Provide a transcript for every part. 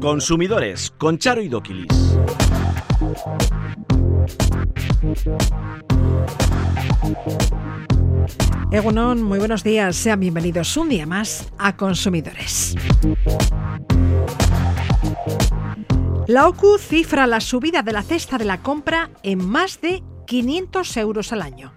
Consumidores con Charo y Doquilis. Egunon, muy buenos días. Sean bienvenidos un día más a Consumidores. La OCU cifra la subida de la cesta de la compra en más de 500 euros al año.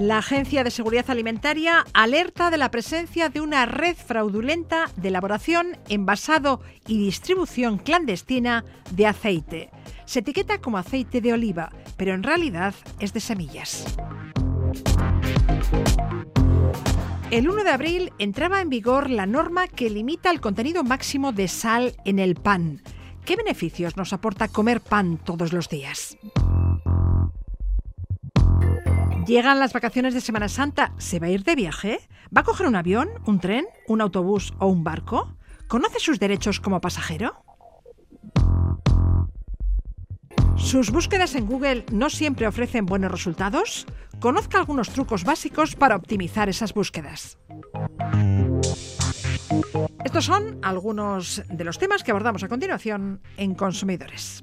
La Agencia de Seguridad Alimentaria alerta de la presencia de una red fraudulenta de elaboración, envasado y distribución clandestina de aceite. Se etiqueta como aceite de oliva, pero en realidad es de semillas. El 1 de abril entraba en vigor la norma que limita el contenido máximo de sal en el pan. ¿Qué beneficios nos aporta comer pan todos los días? Llegan las vacaciones de Semana Santa. ¿Se va a ir de viaje? ¿Va a coger un avión, un tren, un autobús o un barco? ¿Conoce sus derechos como pasajero? ¿Sus búsquedas en Google no siempre ofrecen buenos resultados? Conozca algunos trucos básicos para optimizar esas búsquedas. Estos son algunos de los temas que abordamos a continuación en Consumidores.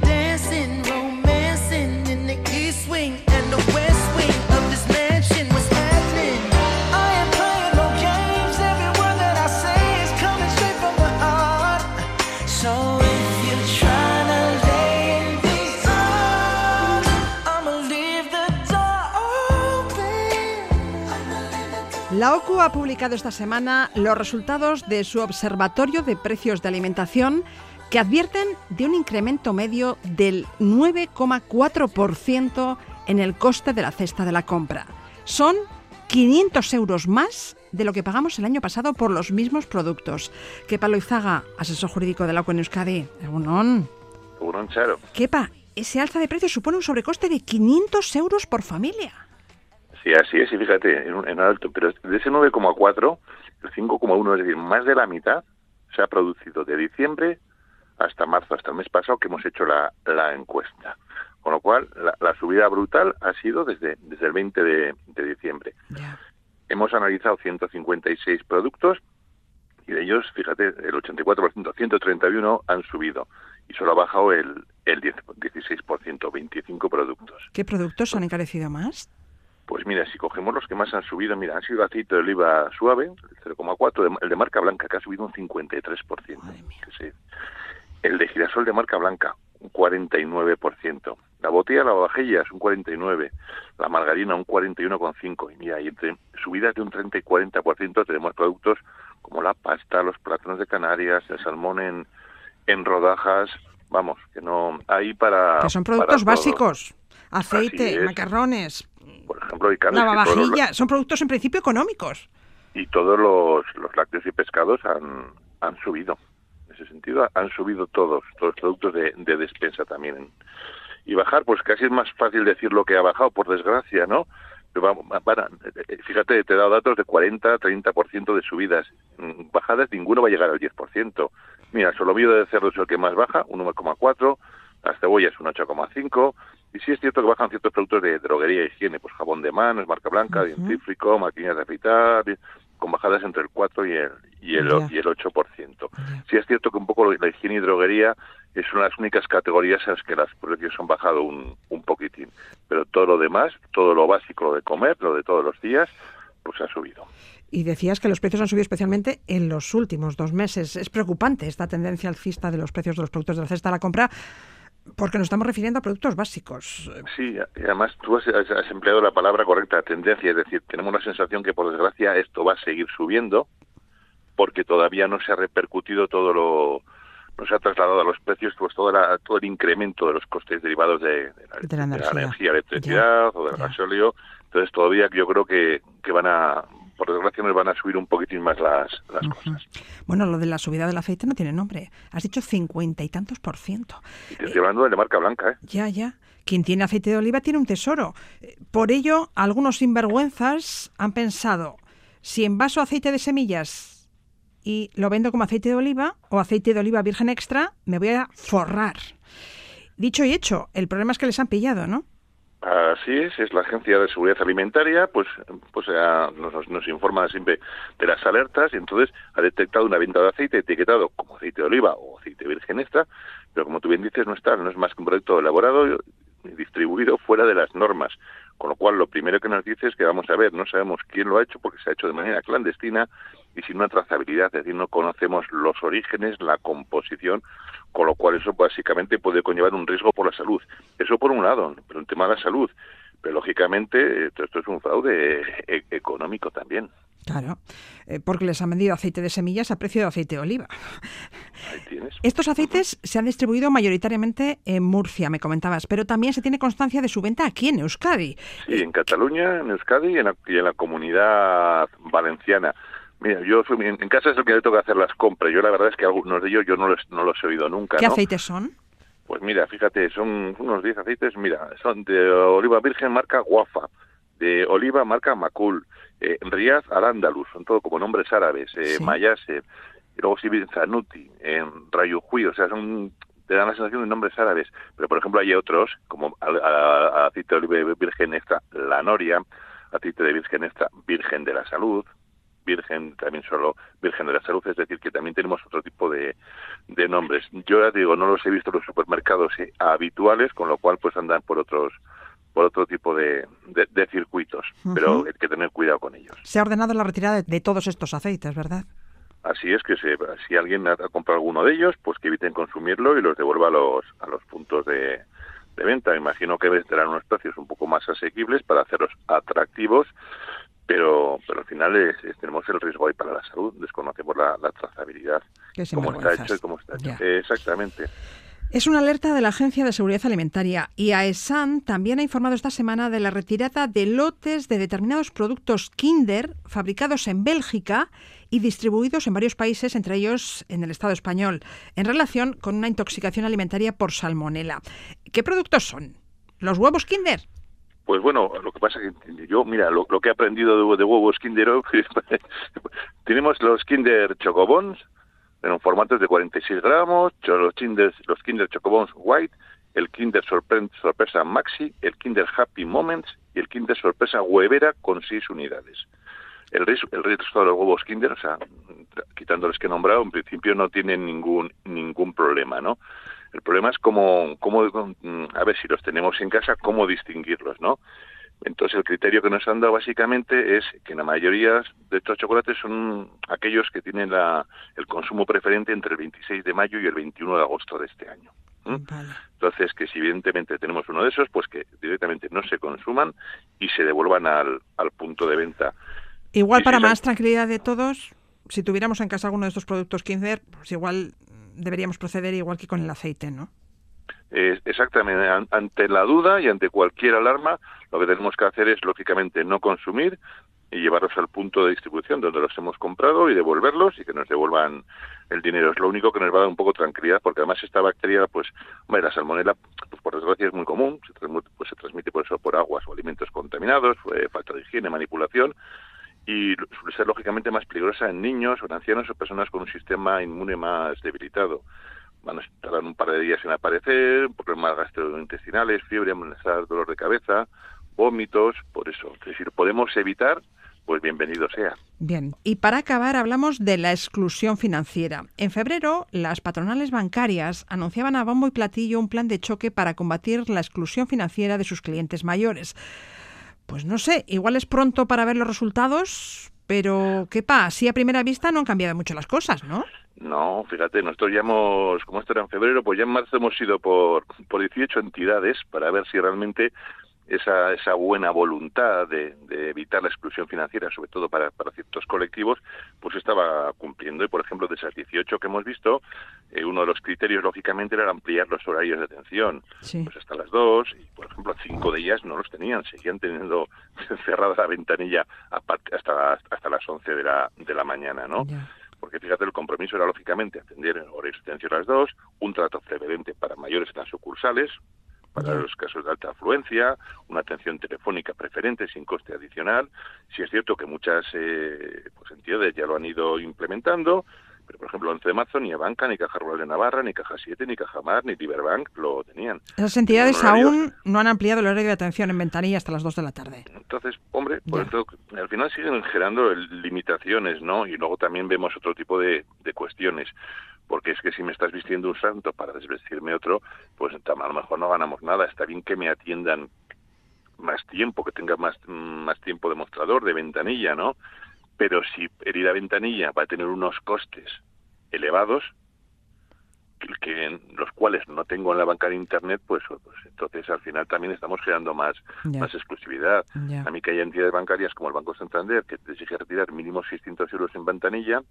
La OCU ha publicado esta semana los resultados de su Observatorio de Precios de Alimentación que advierten de un incremento medio del 9,4% en el coste de la cesta de la compra. Son 500 euros más de lo que pagamos el año pasado por los mismos productos. Kepa Loizaga, asesor jurídico de la OCU en Euskadi. Egunon. Seguro, Charo. Kepa, ese alza de precios supone un sobrecoste de 500 euros por familia. Sí, así es, y fíjate, en, en alto, pero de ese 9,4, el 5,1, es decir, más de la mitad se ha producido de diciembre hasta marzo, hasta el mes pasado que hemos hecho la, la encuesta. Con lo cual, la, la subida brutal ha sido desde, desde el 20 de, de diciembre. Ya. Hemos analizado 156 productos y de ellos, fíjate, el 84%, 131 han subido y solo ha bajado el, el 10, 16%, 25 productos. ¿Qué productos han encarecido más? Pues mira, si cogemos los que más han subido, mira, han sido aceite de oliva suave, el 0,4, de- el de marca blanca, que ha subido un 53%. Madre mía. que sí. El de girasol de marca blanca, un 49%. La botella, la vajilla, es un 49%. La margarina, un 41,5%. Y mira, y entre subidas de un 30 y 40% tenemos productos como la pasta, los plátanos de Canarias, el salmón en, en rodajas. Vamos, que no hay para... Que son productos básicos. Aceite, es. macarrones, Por ejemplo, hay carnes los- lavavajilla. Son productos en principio económicos. y todos los, los lácteos y pescados han, han subido. En ese sentido, han subido todos, todos los productos de, de despensa también. Y bajar, pues casi es más fácil decir lo que ha bajado, por desgracia, ¿no? Pero vamos, para, eh, fíjate, te he dado datos de 40, 30% de subidas. Mm, Bajadas, ninguno va a llegar al 10%. Mira, el solomillo de cerdo es el que más baja, un 9,4, las cebollas un 8,5, y sí es cierto que bajan ciertos productos de droguería e higiene, pues jabón de manos, marca blanca, Ujú. dentífrico, maquinillas de afeitar, con bajadas entre el 4 y el, y el, y el 8%. Ya. Sí es cierto que un poco la higiene y droguería es una de las únicas categorías en las que los precios han bajado un, un poquitín, pero todo lo demás, todo lo básico, lo de comer, lo de todos los días, pues ha subido. Y decías que los precios han subido especialmente en los últimos dos meses. Es preocupante esta tendencia alcista de los precios de los productos de la cesta de la compra porque nos estamos refiriendo a productos básicos. Sí, y además tú has, empleado la palabra correcta, tendencia, es decir, tenemos la sensación que por desgracia esto va a seguir subiendo porque todavía no se ha repercutido todo lo nos ha trasladado a los precios pues todo, todo el incremento de los costes derivados de, la, energía. electricidad o del gasóleo. Entonces todavía yo creo que, que van a por desgracia nos van a subir un poquitín más las, las cosas. Bueno, lo de la subida del aceite no tiene nombre. Has dicho cincuenta y tantos por ciento. Y te estoy hablando de marca blanca, ¿eh? Ya, ya. Quien tiene aceite de oliva tiene un tesoro. Por ello, algunos sinvergüenzas han pensado, si envaso aceite de semillas y lo vendo como aceite de oliva o aceite de oliva virgen extra, me voy a forrar. Dicho y hecho, el problema es que les han pillado, ¿no? Así es, es la Agencia de Seguridad Alimentaria, pues, pues eh, nos, nos, informa siempre de las alertas y entonces ha detectado una venta de aceite etiquetado como aceite de oliva o aceite virgen extra, pero como tú bien dices no está, no es más que un producto elaborado y distribuido fuera de las normas. Con lo cual, lo primero que nos dice es que vamos a ver, no sabemos quién lo ha hecho porque se ha hecho de manera clandestina y sin una trazabilidad, es decir, no conocemos los orígenes, la composición, con lo cual eso básicamente puede conllevar un riesgo por la salud. Eso por un lado, pero un tema de la salud. Pero lógicamente esto es un fraude e-, económico también. Claro, eh, porque les han vendido aceite de semillas a precio de aceite de oliva. Ahí tienes. Estos aceites se han distribuido mayoritariamente en Murcia, me comentabas, pero también se tiene constancia de su venta aquí en Euskadi. Sí, en Cataluña, en Euskadi y en la comunidad valenciana. Mira, yo en casa es el que le toca hacer las compras. Yo la verdad es que algunos de ellos yo no los, no los he oído nunca. ¿Qué aceites son? Pues mira, fíjate, son unos 10 aceites, mira, son de oliva virgen marca Guafa, de oliva marca Macul, eh, Riaz al son todo como nombres árabes, eh, Mayase, y luego Sibir Zanuti, en Rayujuy, o sea, son te dan la sensación de nombres árabes, pero por ejemplo hay otros, como aceite de oliva virgen extra, la Noria, aceite de virgen extra, virgen de la salud, virgen, también solo Virgen de la Salud, es decir, que también tenemos otro tipo de, de nombres. Yo ya digo, no los he visto en los supermercados eh, habituales, con lo cual pues andan por otros por otro tipo de, de, circuitos, pero hay que tener cuidado con ellos. Se ha ordenado la retirada de, todos estos aceites, ¿verdad? Así es que si alguien ha comprado alguno de ellos, pues que eviten consumirlo y los devuelva a los, a los puntos de, de venta. Imagino que tendrán unos precios un poco más asequibles para hacerlos atractivos pero pero al final es, tenemos el riesgo ahí para la salud, desconocemos la, la trazabilidad, cómo está hecho y cómo está hecho. exactamente. Es una alerta de la Agencia de Seguridad Alimentaria y AESAN también ha informado esta semana de la retirada de lotes de determinados productos Kinder fabricados en Bélgica y distribuidos en varios países, entre ellos en el Estado español, en relación con una intoxicación alimentaria por salmonela. ¿Qué productos son? ¿Los huevos Kinder? Pues bueno, lo que pasa es que yo, mira, lo, que he aprendido de, huevos Kinder, tenemos los Kinder Chocobons en formatos de 46 gramos, los Kinder, los Kinder Chocobons White, el Kinder Sorpresa Maxi, el Kinder Happy Moments y el Kinder Sorpresa Huevera con 6 unidades. El resto, el resto de los huevos Kinder, o sea, quitándoles que he nombrado, en principio no tienen ningún ningún problema, ¿no? El problema es cómo, cómo, mm, a ver si los tenemos en casa, cómo distinguirlos, ¿no? Entonces el criterio que nos han dado básicamente es que la mayoría de estos chocolates son aquellos que tienen la, el consumo preferente entre el 26 de mayo y el 21 de agosto de este año. Entonces que si evidentemente tenemos uno de esos, pues que directamente no se consuman y se devuelvan al, al punto de venta. Igual para más tranquilidad de todos, si tuviéramos en casa alguno de estos productos Kinder, pues igual deberíamos proceder igual que con el aceite, ¿no? exactamente, ante la duda y ante cualquier alarma, lo que tenemos que hacer es, lógicamente, no consumir y llevarlos al punto de distribución donde los hemos comprado y devolverlos y que nos devuelvan el dinero. Es lo único que nos va a dar un poco de tranquilidad, porque además esta bacteria, pues, la salmonela, pues por desgracia es muy común, se transmite, pues se transmite por eso por aguas o alimentos contaminados, falta de higiene, manipulación, y suele ser lógicamente más peligrosa en niños o en ancianos o personas con un sistema inmune más debilitado. Van a estar un par de días sin aparecer, problemas gastrointestinales, fiebre, malestar, dolor de cabeza, vómitos, por eso. Es decir, podemos evitar pues bienvenido sea. Bien, y para acabar hablamos de la exclusión financiera. En febrero, las patronales bancarias anunciaban a bombo y platillo un plan de choque para combatir la exclusión financiera de sus clientes mayores. Pues no sé, igual es pronto para ver los resultados, pero ¿qué pasa? Si a primera vista no han cambiado mucho las cosas, ¿no? No, fíjate, nosotros ya hemos, como esto era en febrero, pues ya en marzo hemos ido por, por 18 entidades para ver si realmente esa, esa buena voluntad de, evitar la exclusión financiera, sobre todo para, para, ciertos colectivos, pues estaba cumpliendo. Y, por ejemplo, de esas 18 que hemos visto, eh, uno de los criterios, lógicamente, era ampliar los horarios de atención, pues hasta las 2, y, por ejemplo, cinco de ellas no los tenían, seguían teniendo cerrada la ventanilla hasta, hasta las 11 de la, de la mañana, ¿no? porque fíjate, el compromiso era lógicamente atender horarios de atención a las dos, un trato preferente para mayores en las sucursales, para los casos de alta afluencia, una atención telefónica preferente sin coste adicional. Si es cierto que muchas eh, pues entidades ya lo han ido implementando, pero por ejemplo, el 11 de marzo ni Banca, ni Caja Rural de Navarra, ni Caja 7, ni Caja Mar, ni Liberbank lo tenían. Esas entidades aún no han ampliado el horario de atención en ventanilla hasta las 2 de la tarde. Entonces, hombre, por eso, al final siguen generando limitaciones, ¿no? Y luego también vemos otro tipo de, de cuestiones porque es que si me estás vistiendo un santo para desvestirme otro, pues a lo mejor no ganamos nada. Está bien que me atiendan más tiempo, que tenga más, más tiempo de mostrador, de ventanilla, ¿no? Pero si herida ventanilla va a tener unos costes elevados, que, los cuales no tengo en la banca de internet, pues, pues entonces al final también estamos creando más, más exclusividad. A mí que hay entidades bancarias como el Banco Santander que te exige retirar mínimo 600 euros en ventanilla,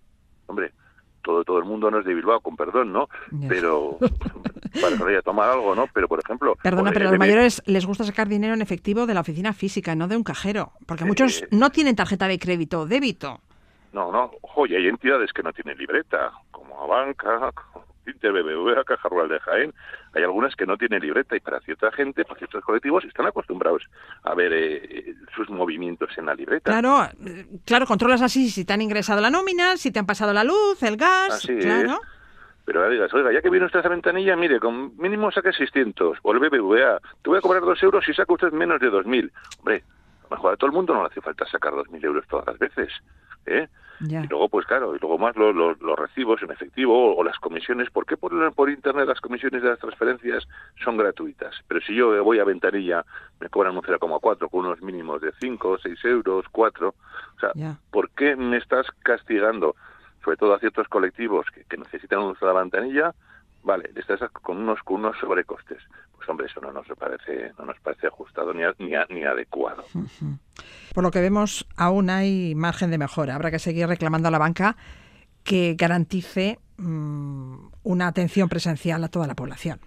hombre, todo todo el mundo no es de Bilbao, con perdón, ¿no? Pero para tomar algo, ¿no? Pero, por ejemplo... Perdona, pero a los mayores les gusta sacar dinero en efectivo de la oficina física, no de un cajero, porque muchos no tienen tarjeta de crédito o débito. No, no, ojo, y hay entidades que no tienen libreta, como Banca, Inter, BBVA, Caja Rural de Jaén, hay algunas que no tienen libreta y para cierta gente, para ciertos colectivos, están acostumbrados a ver eh, sus movimientos en la libreta. Claro, eh, claro, controlas así si te han ingresado la nómina, si te han pasado la luz, el gas, claro. Pero ahora digas, oiga, ya que viene usted a esa ventanilla, mire, con mínimo saque 600, o el BBVA, te voy a cobrar dos euros si saca usted menos de 2.000. Hombre, a lo mejor a todo el mundo no le hace falta sacar 2.000 euros todas las veces, ¿eh? Y luego, pues claro, y luego más los, los, recibos en efectivo o, las comisiones. ¿Por qué por, por Internet las comisiones de las transferencias son gratuitas? Pero si yo voy a ventanilla, me cobran un 0,4 con unos mínimos de 5, 6 euros, 4. O sea, ¿por qué me estás castigando, sobre todo a ciertos colectivos que, que necesitan un uso de la ventanilla? Vale, estás con unos, con unos sobrecostes. Pues hombre, eso no nos parece, no nos parece ajustado ni, ni, ni adecuado. Por lo que vemos, aún hay margen de mejora. Habrá que seguir reclamando a la banca que garantice mm, una atención presencial a toda la población.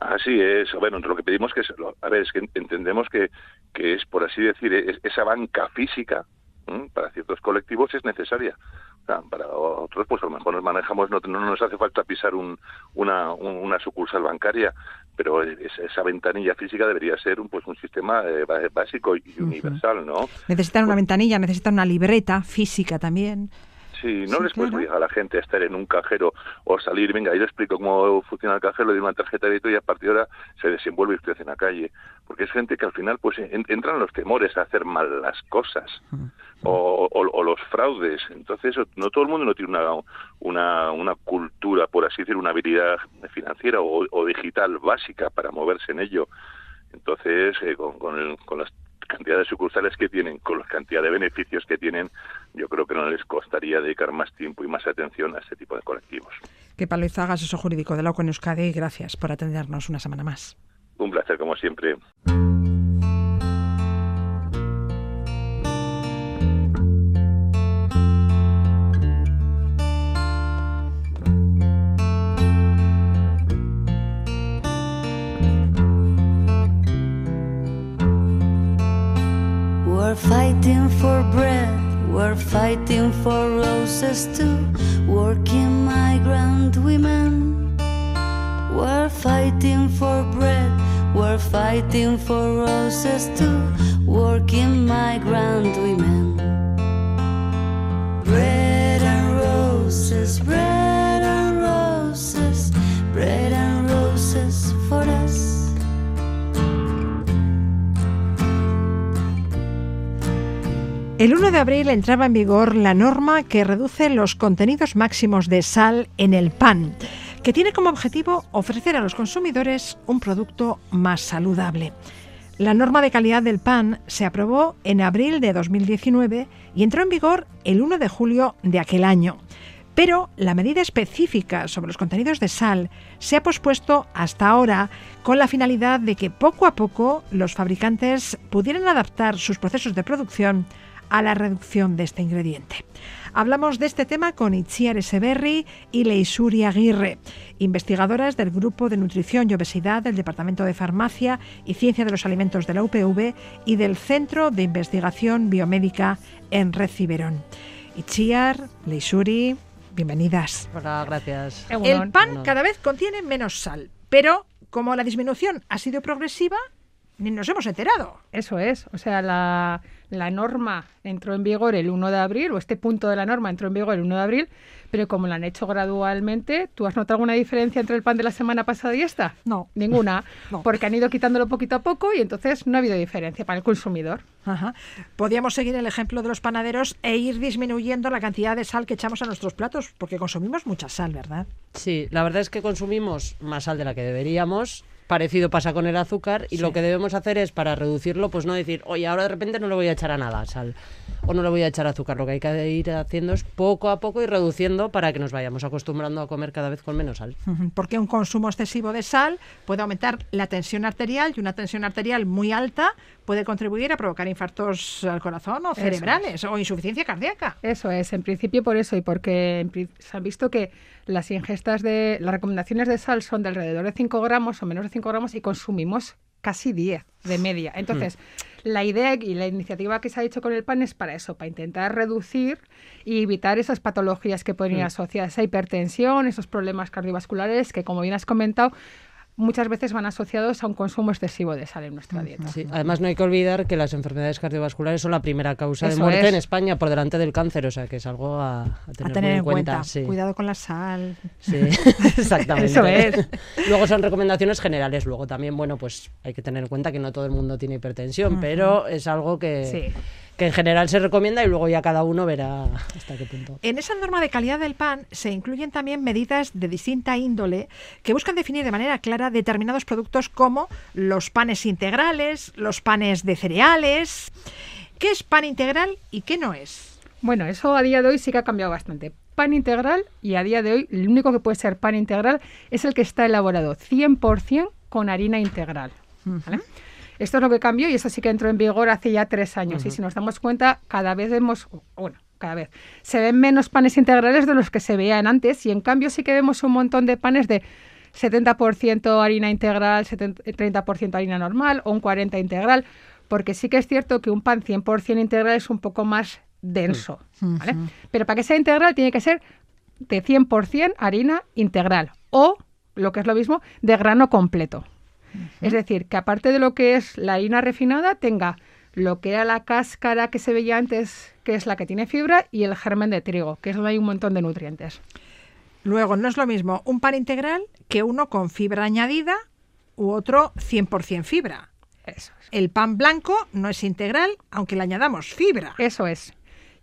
Así es. Bueno, lo que pedimos que es, a ver, es que entendemos que, que es, por así decir, esa banca física para ciertos colectivos es necesaria. Para otros, pues a lo mejor nos manejamos, no, no nos hace falta pisar un, una, una sucursal bancaria, pero esa ventanilla física debería ser un, pues, un sistema eh, básico y universal, ¿no? Necesitan una pues ventanilla, necesitan una libreta física también. Sí, no les puedes obligar a la gente a estar en un cajero o salir, venga, yo le explico cómo funciona el cajero, le doy una tarjeta de crédito y a partir de ahora se desenvuelve usted en la calle. Porque es gente que al final pues entran los temores a hacer mal las cosas o, o, los fraudes. Entonces, no todo el mundo no tiene una, una, una cultura, por así decir, una habilidad financiera o, digital básica para moverse en ello. Entonces, eh, con, con, con las cantidad de sucursales que tienen, con la cantidad de beneficios que tienen, yo creo que no les costaría dedicar más tiempo y más atención a este tipo de colectivos. Que Pablo Izaga, asesor jurídico de la Euskadi, gracias por atendernos una semana más. Un placer, como siempre. Fighting for bread, we're fighting for roses too. Working migrant women. We're fighting for bread, we're fighting for roses too. Working migrant El 1 de abril entraba en vigor la norma que reduce los contenidos máximos de sal en el pan, que tiene como objetivo ofrecer a los consumidores un producto más saludable. La norma de calidad del pan se aprobó en abril de 2019 y entró en vigor el 1 de julio de aquel año. Pero la medida específica sobre los contenidos de sal se ha pospuesto hasta ahora con la finalidad de que poco a poco los fabricantes pudieran adaptar sus procesos de producción a la reducción de este ingrediente. Hablamos de este tema con Itziar Eseberri y Leisuri Aguirre, investigadoras del Grupo de Nutrición y Obesidad del Departamento de Farmacia y Ciencia de los Alimentos de la UPV y del Centro de Investigación Biomédica en Reciberón. Itziar, Leisuri, bienvenidas. Hola, gracias. El pan cada vez contiene menos sal, pero como la disminución ha sido progresiva, ni nos hemos enterado. Eso es, o sea, la, la norma entró en vigor el 1 de abril, o este punto de la norma entró en vigor el 1 de abril, pero como la han hecho gradualmente, ¿tú has notado alguna diferencia entre el pan de la semana pasada y esta? No. Ninguna, No. porque han ido quitándolo poquito a poco y entonces no ha habido diferencia para el consumidor. Ajá. Podríamos seguir el ejemplo de los panaderos e ir disminuyendo la cantidad de sal que echamos a nuestros platos, porque consumimos mucha sal, ¿verdad? Sí, la verdad es que consumimos más sal de la que deberíamos. Parecido pasa con el azúcar y Sí. lo que debemos hacer es para reducirlo, pues no decir, oye, ahora de repente no le voy a echar a nada sal o no le voy a echar azúcar. Lo que hay que ir haciendo es poco a poco y reduciendo para que nos vayamos acostumbrando a comer cada vez con menos sal. Porque un consumo excesivo de sal puede aumentar la tensión arterial y una tensión arterial muy alta puede contribuir a provocar infartos al corazón o cerebrales o insuficiencia cardíaca. Eso es, en principio por eso y porque se han visto que las ingestas de las recomendaciones de sal son de alrededor de 5 gramos o menos de 5 gramos y consumimos casi 10 de media. Entonces, la idea y la iniciativa que se ha hecho con el pan es para eso, para intentar reducir y evitar esas patologías que pueden ir asociadas a hipertensión, esos problemas cardiovasculares que, como bien has comentado, muchas veces van asociados a un consumo excesivo de sal en nuestra dieta. Sí, Además, no hay que olvidar que las enfermedades cardiovasculares son la primera causa de muerte es. en España por delante del cáncer, o sea que es algo a, a tener, A tener muy en cuenta. sí. Cuidado con la sal. Sí, exactamente. Eso es. Luego son recomendaciones generales. Luego también, bueno, pues hay que tener en cuenta que no todo el mundo tiene hipertensión, pero es algo que, Sí. Que en general se recomienda y luego ya cada uno verá hasta qué punto. En esa norma de calidad del pan se incluyen también medidas de distinta índole que buscan definir de manera clara determinados productos como los panes integrales, los panes de cereales. ¿Qué es pan integral y qué no es? Bueno, eso a día de hoy sí que ha cambiado bastante. Pan integral y a día de hoy el único que puede ser pan integral es el que está elaborado 100% con harina integral. ¿vale? Esto es lo que cambió y eso sí que entró en vigor hace ya tres años. Y si nos damos cuenta, cada vez vemos, bueno, cada vez, se ven menos panes integrales de los que se veían antes y en cambio sí que vemos un montón de panes de 70% harina integral, 70 30% harina normal o un 40% integral, porque sí que es cierto que un pan 100% integral es un poco más denso, ¿vale? Pero para que sea integral tiene que ser de 100% harina integral o, lo que es lo mismo, de grano completo. Es decir, que aparte de lo que es la harina refinada, tenga lo que era la cáscara que se veía antes, que es la que tiene fibra, y el germen de trigo, que es donde hay un montón de nutrientes. Luego, no es lo mismo un pan integral que uno con fibra añadida u otro 100% fibra. Eso es. El pan blanco no es integral, aunque le añadamos fibra. Eso es.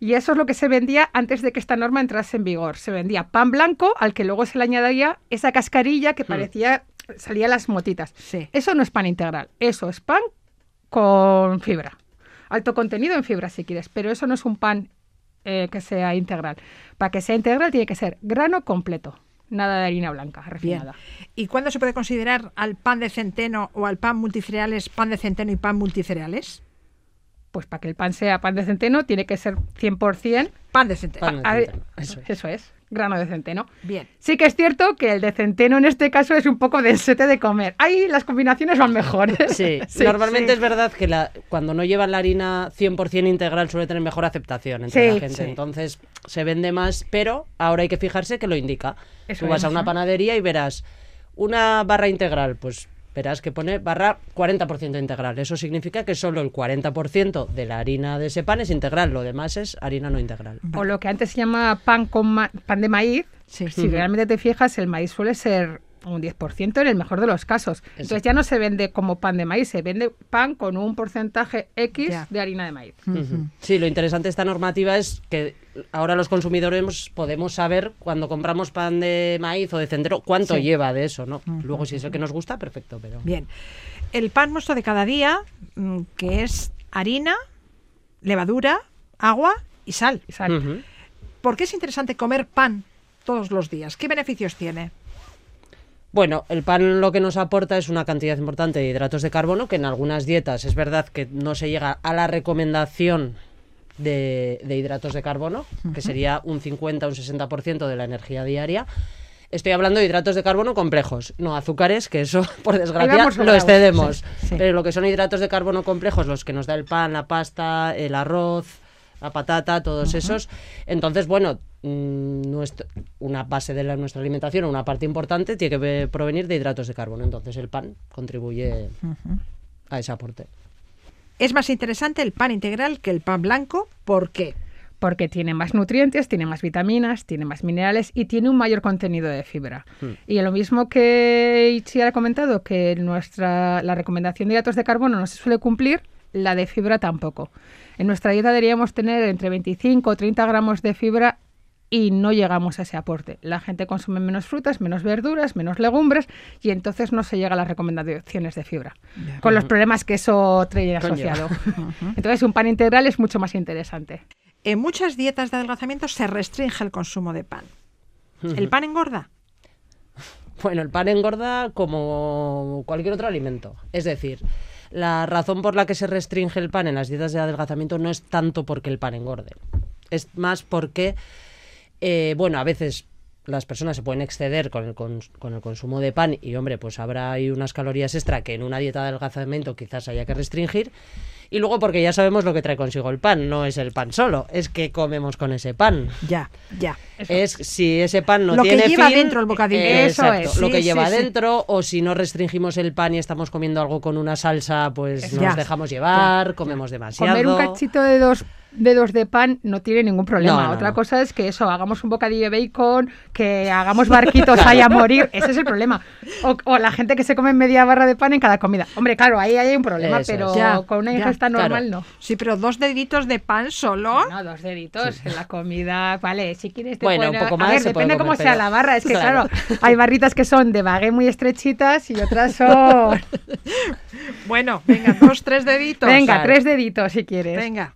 Y eso es lo que se vendía antes de que esta norma entrase en vigor. Se vendía pan blanco al que luego se le añadía esa cascarilla que parecía salía las motitas. Sí. Eso no es pan integral, eso es pan con fibra. Alto contenido en fibra si quieres, pero eso no es un pan eh, que sea integral. Para que sea integral tiene que ser grano completo, nada de harina blanca Bien. refinada. ¿Y cuándo se puede considerar al pan de centeno o al pan multicereales pan de centeno y pan multicereales? Pues para que el pan sea pan de centeno tiene que ser 100% Pan de centeno. Pan de centeno, eso es. eso es, grano de centeno. Bien. Sí que es cierto que el de centeno en este caso es un poco densete de comer. Ahí las combinaciones van mejores. Sí, Sí, normalmente sí. es verdad que la, cuando no llevan la harina 100% integral suele tener mejor aceptación entre Sí, la gente. Entonces se vende más, pero ahora hay que fijarse que lo indica. Eso Tú vas es. a una panadería y verás una barra integral, pues verás que pone barra 40% integral. Eso significa que solo el 40% de la harina de ese pan es integral, lo demás es harina no integral. O lo que antes se llama pan, con ma- pan de maíz. Sí. Si realmente te fijas, el maíz suele ser un 10% en el mejor de los casos. Entonces ya no se vende como pan de maíz, se vende pan con un porcentaje X Ya. de harina de maíz. Sí, lo interesante de esta normativa es que ahora los consumidores podemos saber cuando compramos pan de maíz o de centeno cuánto Sí. lleva de eso, ¿no? Luego si es el que nos gusta, perfecto, pero Bien. El pan nuestro de cada día, mm, que es harina, levadura, agua y sal. Y sal. ¿Por qué es interesante comer pan todos los días. ¿Qué beneficios tiene? Bueno, el pan lo que nos aporta es una cantidad importante de hidratos de carbono, que en algunas dietas es verdad que no se llega a la recomendación de, de hidratos de carbono, que sería un 50 o un 60% de la energía diaria. Estoy hablando de hidratos de carbono complejos, no azúcares, que eso, por desgracia, lo excedemos. sí, sí. Pero lo que son hidratos de carbono complejos, los que nos da el pan, la pasta, el arroz, la patata, todos esos. Entonces, bueno, mm, nuestro- una base de la- nuestra alimentación, una parte importante, tiene que ve- provenir de hidratos de carbono. Entonces, el pan contribuye a ese aporte. Es más interesante el pan integral que el pan blanco. ¿Por qué? porque tiene más nutrientes, tiene más vitaminas, tiene más minerales y tiene un mayor contenido de fibra. Y lo mismo que Ichi ha comentado, que nuestra, la recomendación de hidratos de carbono no se suele cumplir, la de fibra tampoco. En nuestra dieta deberíamos tener entre 25 o 30 gramos de fibra y no llegamos a ese aporte. La gente consume menos frutas, menos verduras, menos legumbres y entonces no se llega a las recomendaciones de fibra, con los problemas que eso trae asociado. entonces un pan integral es mucho más interesante. En muchas dietas de adelgazamiento se restringe el consumo de pan. ¿El pan engorda? Bueno, el pan engorda como cualquier otro alimento. Es decir, la razón por la que se restringe el pan en las dietas de adelgazamiento no es tanto porque el pan engorde. Es más porque, eh, bueno, a veces las personas se pueden exceder con el, con el consumo de pan y, hombre, pues habrá ahí unas calorías extra que en una dieta de adelgazamiento quizás haya que restringir. Y luego porque ya sabemos lo que trae consigo el pan. No es el pan solo, es que comemos con ese pan. Ya, ya. Es si ese pan no Lo que tiene lleva fin, dentro el bocadillo. eh, Eso exacto, es. lo Sí, que sí, lleva sí. dentro o si no restringimos el pan y estamos comiendo algo con una salsa pues nos dejamos llevar comemos demasiado Comer un cachito de dos dedos de pan no tiene ningún problema. No, no, Otra no. cosa es que eso, hagamos un bocadillo de bacon, que hagamos barquitos ahí a morir. Ese es el problema. O, o la gente que se come media barra de pan en cada comida. Hombre, claro, ahí hay un problema, Eso pero. Ya, con una ya, ingesta claro. normal no. Sí, pero dos deditos de pan solo. No, dos deditos en la comida, vale, si quieres te Bueno, un poco A más ver, se puede depende cómo sea pero- la barra, es que Claro. claro, hay barritas que son de bagué muy estrechitas y otras son... Bueno, venga, dos, tres deditos. Venga, Claro. tres deditos si quieres. Venga.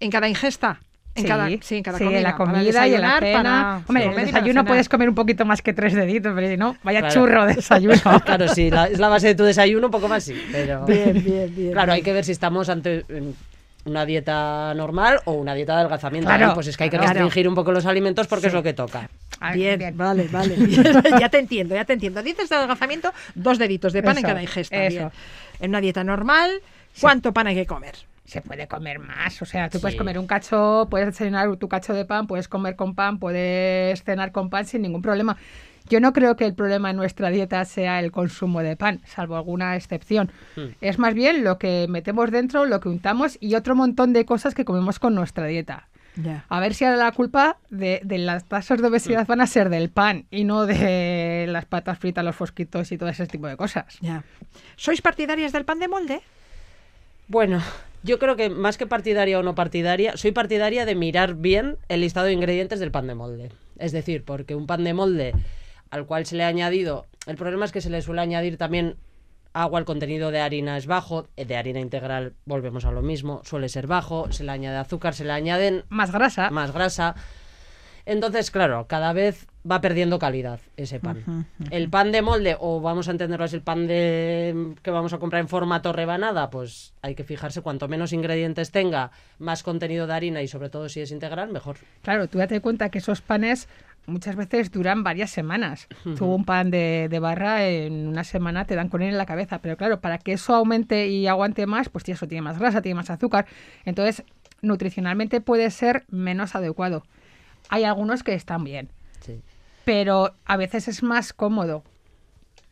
En cada ingesta. En sí, cada, sí, en cada sí, comida. en la comida y en la cena. para Hombre, el para desayuno puedes comer un poquito más que tres deditos, pero si no, vaya Claro. churro de desayuno. claro sí la- es la base de tu desayuno un poco más sí pero Bien, bien, bien. claro hay que ver si estamos ante una dieta normal o una dieta de adelgazamiento Claro, ¿no? pues es que hay que claro. restringir un poco los alimentos porque es lo que toca Ah, Bien, vale, vale. bien. ya te entiendo, ya te entiendo. Dices de adelgazamiento, dos deditos de pan en cada ingesta. eso. bien. En una dieta normal, ¿cuánto pan hay que comer? Se puede comer más, o sea, tú puedes comer un cacho, puedes desayunar tu cacho de pan, puedes comer con pan, puedes cenar con pan sin ningún problema. Yo no creo que el problema en nuestra dieta sea el consumo de pan, salvo alguna excepción. Hmm. Es más bien lo que metemos dentro, lo que untamos y otro montón de cosas que comemos con nuestra dieta. A ver si ahora la culpa de, de las tasas de obesidad Hmm. van a ser del pan y no de las patas fritas, los fosquitos y todo ese tipo de cosas. ¿Sois partidarias del pan de molde? Bueno, yo creo que más que partidaria o no partidaria, soy partidaria de mirar bien el listado de ingredientes del pan de molde. Es decir, porque un pan de molde al cual se le ha añadido, el problema es que se le suele añadir también agua, el contenido de harina es bajo, eh, de harina integral volvemos a lo mismo, suele ser bajo, se le añade azúcar, se le añaden Más grasa. más grasa. Entonces, claro, cada vez va perdiendo calidad ese pan. El pan de molde, o vamos a entenderlo es el pan de que vamos a comprar en formato rebanada, pues hay que fijarse cuanto menos ingredientes tenga, más contenido de harina y sobre todo si es integral, mejor. Claro, tú date cuenta que esos panes muchas veces duran varias semanas. Tú un pan de, de barra en una semana te dan con él en la cabeza, pero claro, para que eso aumente y aguante más, pues eso tiene más grasa, tiene más azúcar. Entonces, nutricionalmente puede ser menos adecuado. Hay algunos que están bien, Sí. pero a veces es más cómodo.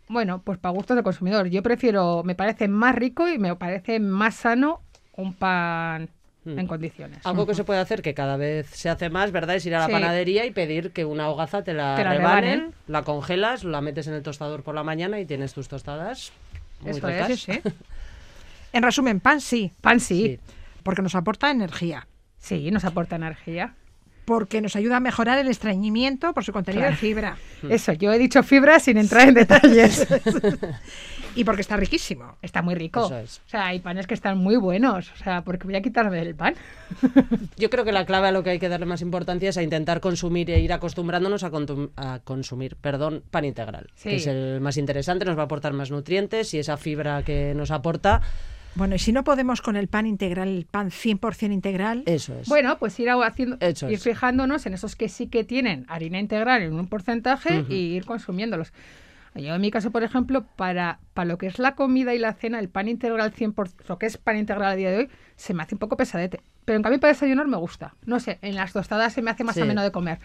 Bueno, pues para gustos del consumidor. Yo prefiero, me parece más rico y me parece más sano un pan Mm. en condiciones. Algo que se puede hacer, que cada vez se hace más, ¿verdad? Es ir a la Sí. panadería y pedir que una hogaza te la, Te la rebanen, rebanen. la congelas, la metes en el tostador por la mañana y tienes tus tostadas. Muy Eso ricas. es, sí. En resumen, pan sí, Pan sí. Sí. porque nos aporta energía. Sí, nos aporta energía. Porque nos ayuda a mejorar el estreñimiento por su contenido de fibra. Eso, yo he dicho fibra sin entrar en detalles. Y porque está riquísimo. Está muy rico. Eso es. O sea, hay panes que están muy buenos. O sea, porque voy a quitarme el pan. Yo creo que la clave a lo que hay que darle más importancia es a intentar consumir e ir acostumbrándonos a consumir, perdón, pan integral, Sí. que es el más interesante, nos va a aportar más nutrientes y esa fibra que nos aporta, Bueno, y si no podemos con el pan integral, el pan 100% integral, eso es. Bueno, pues ir haciendo, Eso ir es. fijándonos en esos que sí que tienen harina integral en un porcentaje y ir consumiéndolos. Yo en mi caso, por ejemplo, para, para lo que es la comida y la cena, el pan integral 100%, lo que es pan integral a día de hoy, se me hace un poco pesadete. Pero en cambio para desayunar me gusta. No sé, en las tostadas se me hace más Sí. ameno de comer.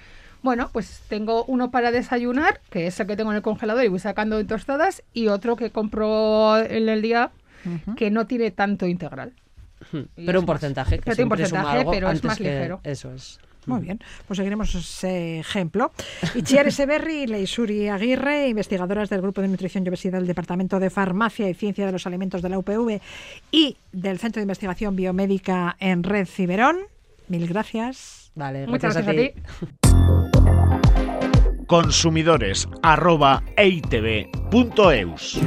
Bueno, pues tengo uno para desayunar, que es el que tengo en el congelador y voy sacando en tostadas, y otro que compro en el día, que no tiene tanto integral. Pero un porcentaje, que pero tiene un porcentaje, algo pero es más que- ligero. Eso es. Muy bien, pues seguiremos ese ejemplo. Itziar Eseberri y Leisuri Aguirre, investigadoras del Grupo de Nutrición y Obesidad del Departamento de Farmacia y Ciencia de los Alimentos de la UPV y del Centro de Investigación Biomédica en Red Ciberón. Mil gracias. Vale, Muchas gracias, gracias a ti. Consumidores arroba eitv.eus.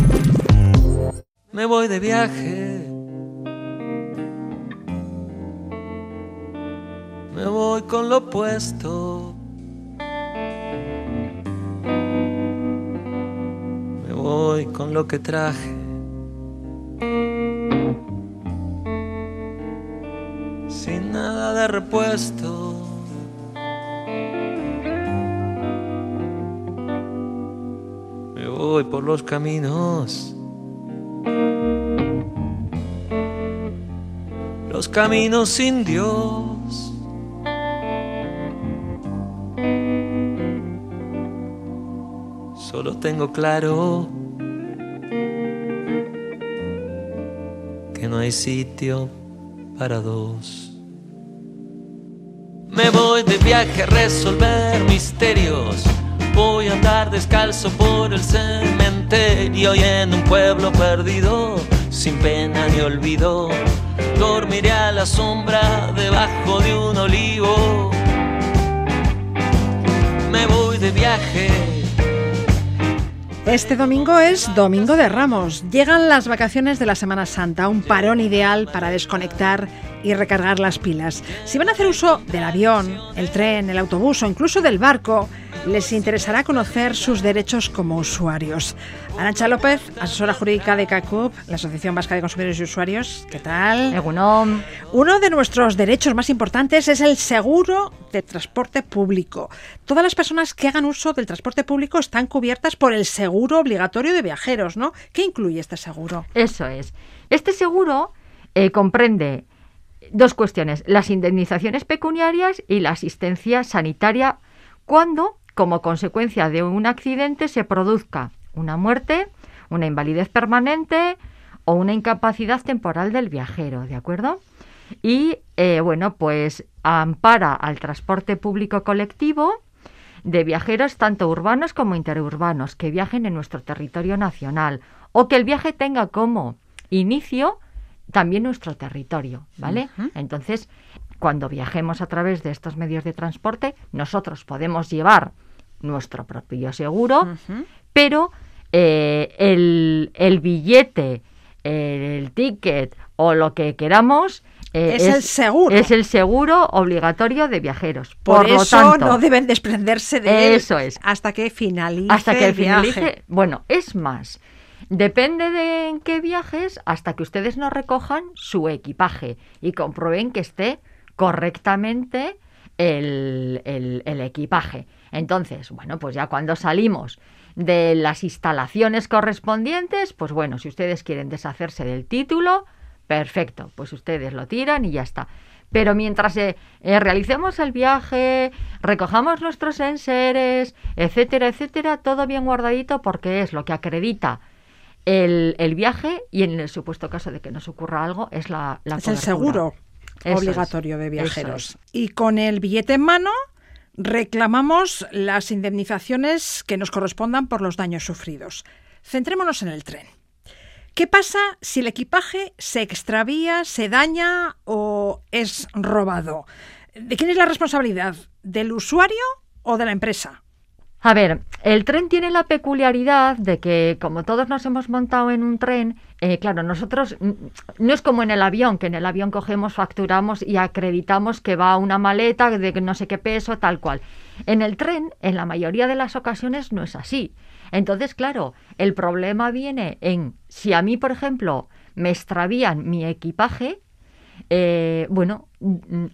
Me voy de viaje. Me voy con lo puesto. Me voy con lo que traje. Sin nada de repuesto. Me voy por los caminos. Los caminos sin Dios. Solo tengo claro que no hay sitio para dos. Me voy de viaje a resolver misterios. Voy a andar descalzo por el cementerio y en un pueblo perdido, sin pena ni olvido. Dormiré a la sombra debajo de un olivo. Me voy de viaje. Este domingo es Domingo de Ramos. Llegan las vacaciones de la Semana Santa, un parón ideal para desconectar y recargar las pilas. Si van a hacer uso del avión, el tren, el autobús o incluso del barco, les interesará conocer sus derechos como usuarios. Arancha López, asesora jurídica de CACUP, la Asociación Vasca de Consumidores y Usuarios. ¿Qué tal? Egunon. Uno de nuestros derechos más importantes es el seguro de transporte público. Todas las personas que hagan uso del transporte público están cubiertas por el seguro obligatorio de viajeros, ¿no? ¿Qué incluye este seguro? Eso es. Este seguro eh, comprende dos cuestiones, las indemnizaciones pecuniarias y la asistencia sanitaria cuando, como consecuencia de un accidente, se produzca una muerte, una invalidez permanente o una incapacidad temporal del viajero, ¿de acuerdo? Y, eh, bueno, pues ampara al transporte público colectivo de viajeros tanto urbanos como interurbanos que viajen en nuestro territorio nacional o que el viaje tenga como inicio también nuestro territorio, ¿vale? Entonces, cuando viajemos a través de estos medios de transporte, nosotros podemos llevar nuestro propio seguro, pero eh, el, el billete, el, ticket o lo que queramos eh, Es el seguro. Es el seguro obligatorio de viajeros. Por, Por, lo eso tanto, no deben desprenderse de él Eso es. hasta que finalice hasta que el viaje. finalice. Bueno, es más, depende de en qué viajes, hasta que ustedes no recojan su equipaje y comprueben que esté correctamente el, el- el equipaje. Entonces, bueno, pues ya cuando salimos de las instalaciones correspondientes, pues bueno, si ustedes quieren deshacerse del título, perfecto, pues ustedes lo tiran y ya está. Pero mientras eh, eh, realicemos el viaje, recojamos nuestros enseres, etcétera, etcétera, todo bien guardadito porque es lo que acredita el, el viaje y en el supuesto caso de que nos ocurra algo es la, la Es el seguro Eso obligatorio es, de viajeros. es. Y con el billete en mano reclamamos las indemnizaciones que nos correspondan por los daños sufridos. Centrémonos en el tren. ¿Qué pasa si el equipaje se extravía, se daña o es robado? ¿De quién es la responsabilidad? ¿Del usuario o de la empresa? A ver, el tren tiene la peculiaridad de que, como todos nos hemos montado en un tren, eh, claro, nosotros no es como en el avión, que en el avión cogemos, facturamos y acreditamos que va una maleta de no sé qué peso, tal cual. En el tren, en la mayoría de las ocasiones, no es así. Entonces, claro, el problema viene en si a mí, por ejemplo, me extravían mi equipaje, eh, bueno,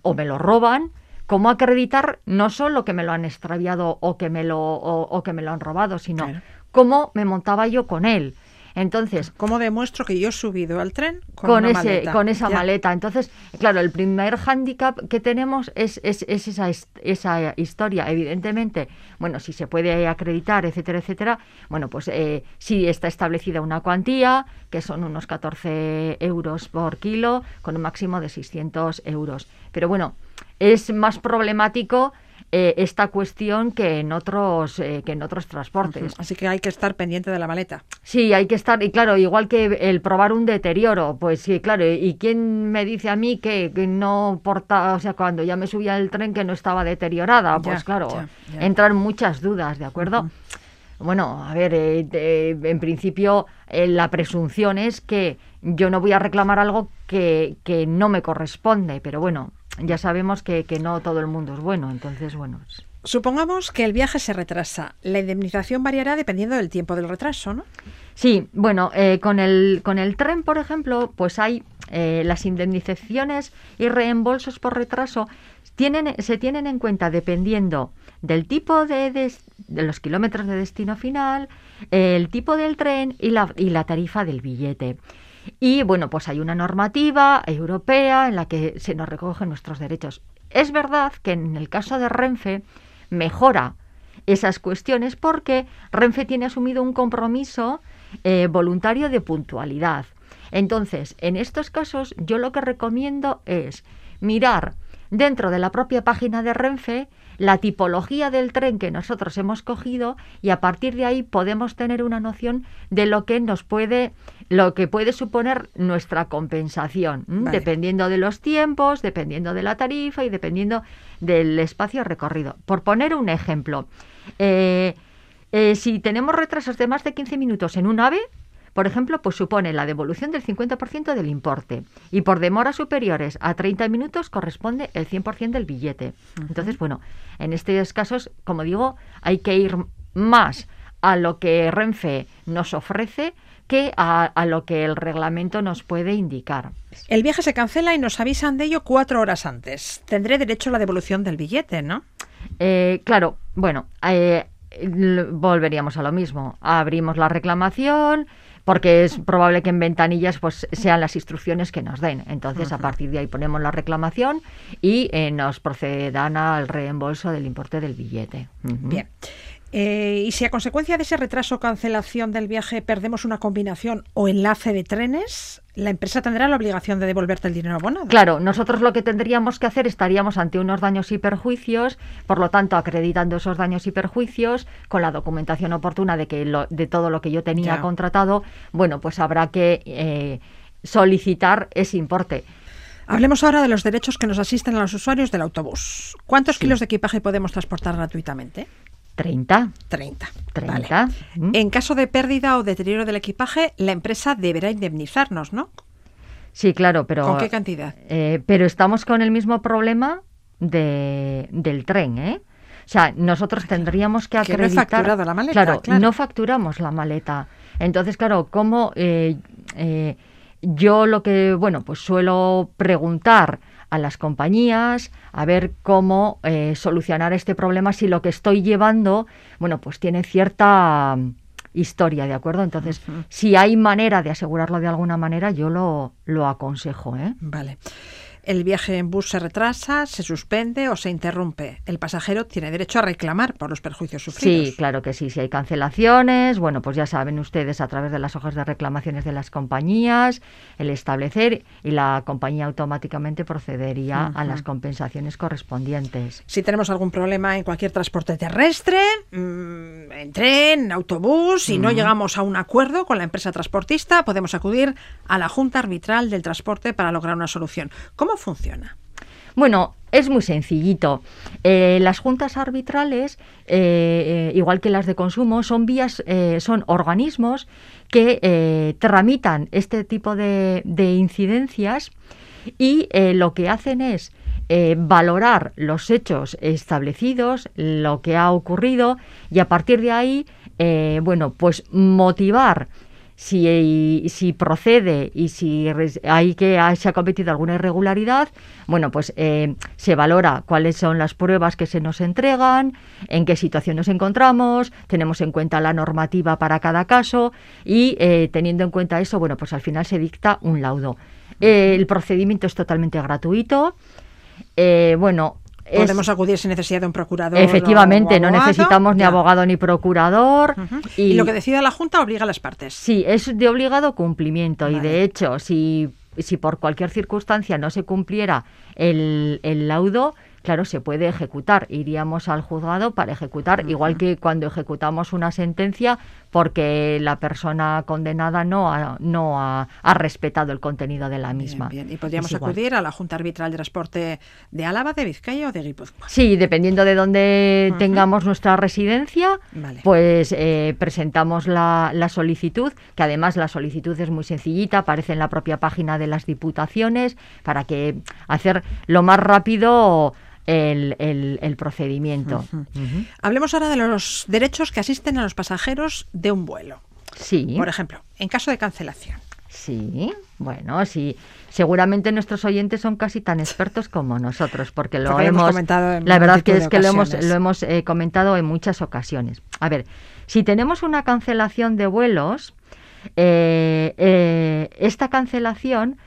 o me lo roban, ¿cómo acreditar no solo que me lo han extraviado o que me lo, o, o que me lo han robado, sino Claro. cómo me montaba yo con él? Entonces, ¿Cómo demuestro que yo he subido al tren con, con, una ese, maleta? con esa Ya. maleta. Entonces, claro, el primer hándicap que tenemos es, es- es esa, esa historia. Evidentemente, bueno, si se puede acreditar, etcétera, etcétera, bueno, pues eh, sí está establecida una cuantía, que son unos 14 euros por kilo, con un máximo de 600 euros. Pero bueno, es más problemático eh, esta cuestión que en otros, eh, que en otros transportes. Así que hay que estar pendiente de la maleta. Sí, hay que estar, y claro, igual que el probar un deterioro, pues sí, claro, ¿y quién me dice a mí que, que no porta, o sea, cuando ya me subía al tren que no estaba deteriorada? Pues Ya, claro, ya, ya. entran muchas dudas, ¿de acuerdo? Bueno, a ver, eh, en principio eh, la presunción es que yo no voy a reclamar algo que, que no me corresponde, pero bueno, ya sabemos que, que no todo el mundo es bueno, entonces, bueno, Supongamos que el viaje se retrasa. La indemnización variará dependiendo del tiempo del retraso, ¿no? Sí, bueno, eh, con, el, con el tren, por ejemplo, pues hay eh, las indemnizaciones y reembolsos por retraso tienen, se tienen en cuenta dependiendo del tipo de, des- de los kilómetros de destino final, eh, el tipo del tren y la, y la tarifa del billete. Y bueno, pues hay una normativa europea en la que se nos recogen nuestros derechos. Es verdad que en el caso de Renfe mejora esas cuestiones porque Renfe tiene asumido un compromiso eh, voluntario de puntualidad. Entonces, en estos casos, yo lo que recomiendo es mirar dentro de la propia página de Renfe la tipología del tren que nosotros hemos cogido y a partir de ahí podemos tener una noción de lo que nos puede lo que puede suponer nuestra compensación, dependiendo de los tiempos, dependiendo de la tarifa y dependiendo del espacio recorrido. Por poner un ejemplo, eh, eh, si tenemos retrasos de más de 15 minutos en un AVE, por ejemplo, pues supone la devolución del 50% del importe y por demoras superiores a 30 minutos corresponde el 100% del billete. Entonces, bueno, en estos casos, como digo, hay que ir más a lo que Renfe nos ofrece que a, a lo que el reglamento nos puede indicar. El viaje se cancela y nos avisan de ello cuatro horas antes. Tendré derecho a la devolución del billete, ¿no? Eh, claro, bueno, eh, volveríamos a lo mismo. Abrimos la reclamación porque es probable que en ventanillas pues sean las instrucciones que nos den. Entonces, a partir de ahí ponemos la reclamación y eh, nos procederán al reembolso del importe del billete. Bien. Eh, y si a consecuencia de ese retraso o cancelación del viaje perdemos una combinación o enlace de trenes, la empresa tendrá la obligación de devolverte el dinero abonado. Claro, nosotros lo que tendríamos que hacer estaríamos ante unos daños y perjuicios, por lo tanto, acreditando esos daños y perjuicios con la documentación oportuna de que lo- de todo lo que yo tenía Ya. contratado, bueno, pues habrá que eh, solicitar ese importe. Hablemos ahora de los derechos que nos asisten a los usuarios del autobús. ¿Cuántos kilos de equipaje podemos transportar gratuitamente? 30. 30. 30. ¿Mm? En caso de pérdida o deterioro del equipaje, la empresa deberá indemnizarnos, ¿no? Sí, claro, pero... ¿Con qué cantidad? Eh, pero estamos con el mismo problema de, del tren, ¿eh? O sea, nosotros tendríamos que Que no he acreditar... facturado la maleta, Claro, claro. no facturamos la maleta. Entonces, claro, ¿cómo...? eh, eh, yo lo que, bueno, pues suelo preguntar a las compañías a ver cómo eh, solucionar este problema si lo que estoy llevando, bueno, pues tiene cierta mm, historia, ¿de acuerdo? Entonces, si hay manera de asegurarlo de alguna manera, yo lo, lo aconsejo, ¿eh? Vale. El viaje en bus se retrasa, se suspende o se interrumpe. El pasajero tiene derecho a reclamar por los perjuicios sufridos. Sí, claro que sí. Si hay cancelaciones, bueno, pues ya saben ustedes a través de las hojas de reclamaciones de las compañías, el establecer y la compañía automáticamente procedería a las compensaciones correspondientes. Si tenemos algún problema en cualquier transporte terrestre, mm, en tren, en autobús, y no llegamos a un acuerdo con la empresa transportista, podemos acudir a la Junta Arbitral del Transporte para lograr una solución. ¿Cómo funciona? Bueno, Es muy sencillito. Eh, las juntas arbitrales, eh, eh, igual que las de consumo, son vías, son organismos que tramitan este tipo de, de incidencias y lo que hacen es valorar los hechos establecidos, lo que ha ocurrido y a partir de ahí, bueno, pues motivar si, si procede y si hay que se ha cometido alguna irregularidad, bueno, pues eh, se valora cuáles son las pruebas que se nos entregan, en qué situación nos encontramos, tenemos en cuenta la normativa para cada caso y eh, teniendo en cuenta eso, bueno, pues al final se dicta un laudo. Eh, el procedimiento es totalmente gratuito. Eh, bueno, Podemos acudir sin necesidad de un procurador. efectivamente, o no necesitamos ni Ya. abogado ni procurador. Y... lo que decida la Junta obliga a las partes. Sí, es de obligado cumplimiento y de hecho, si, si por cualquier circunstancia no se cumpliera el, el laudo, claro, se puede ejecutar. Iríamos al juzgado para ejecutar, igual que cuando ejecutamos una sentencia porque la persona condenada no ha, no ha, ha respetado el contenido de la misma. Bien, bien. Y podríamos acudir a la Junta Arbitral de Transporte de Álava, de Vizcaya o de Guipúzcoa. Sí, dependiendo de dónde tengamos nuestra residencia, Vale. pues eh, presentamos la, la solicitud, que además la solicitud es muy sencillita, aparece en la propia página de las diputaciones, para que hacer lo más rápido el, el- el procedimiento. Hablemos ahora de los derechos que asisten a los pasajeros de un vuelo. Sí. Por ejemplo, en caso de cancelación. Sí, bueno, sí. Seguramente nuestros oyentes son casi tan expertos como nosotros, porque lo Porque hemos hemos, comentado en la verdad que es que lo hemos, lo hemos eh, comentado en muchas ocasiones. A ver, si tenemos una cancelación de vuelos, eh, eh, esta cancelación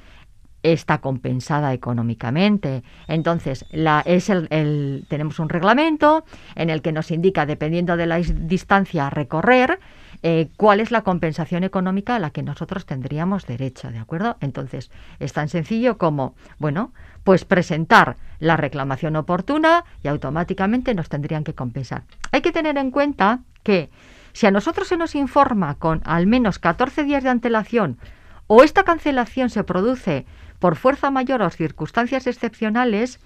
está compensada económicamente. Entonces, la, es el, tenemos un reglamento en el que nos indica, dependiendo de la is- distancia a recorrer, eh, cuál es la compensación económica a la que nosotros tendríamos derecho, ¿de acuerdo? Entonces, es tan sencillo como, bueno, pues presentar la reclamación oportuna y automáticamente nos tendrían que compensar. Hay que tener en cuenta que si a nosotros se nos informa con al menos 14 días de antelación o esta cancelación se produce por fuerza mayor o circunstancias excepcionales,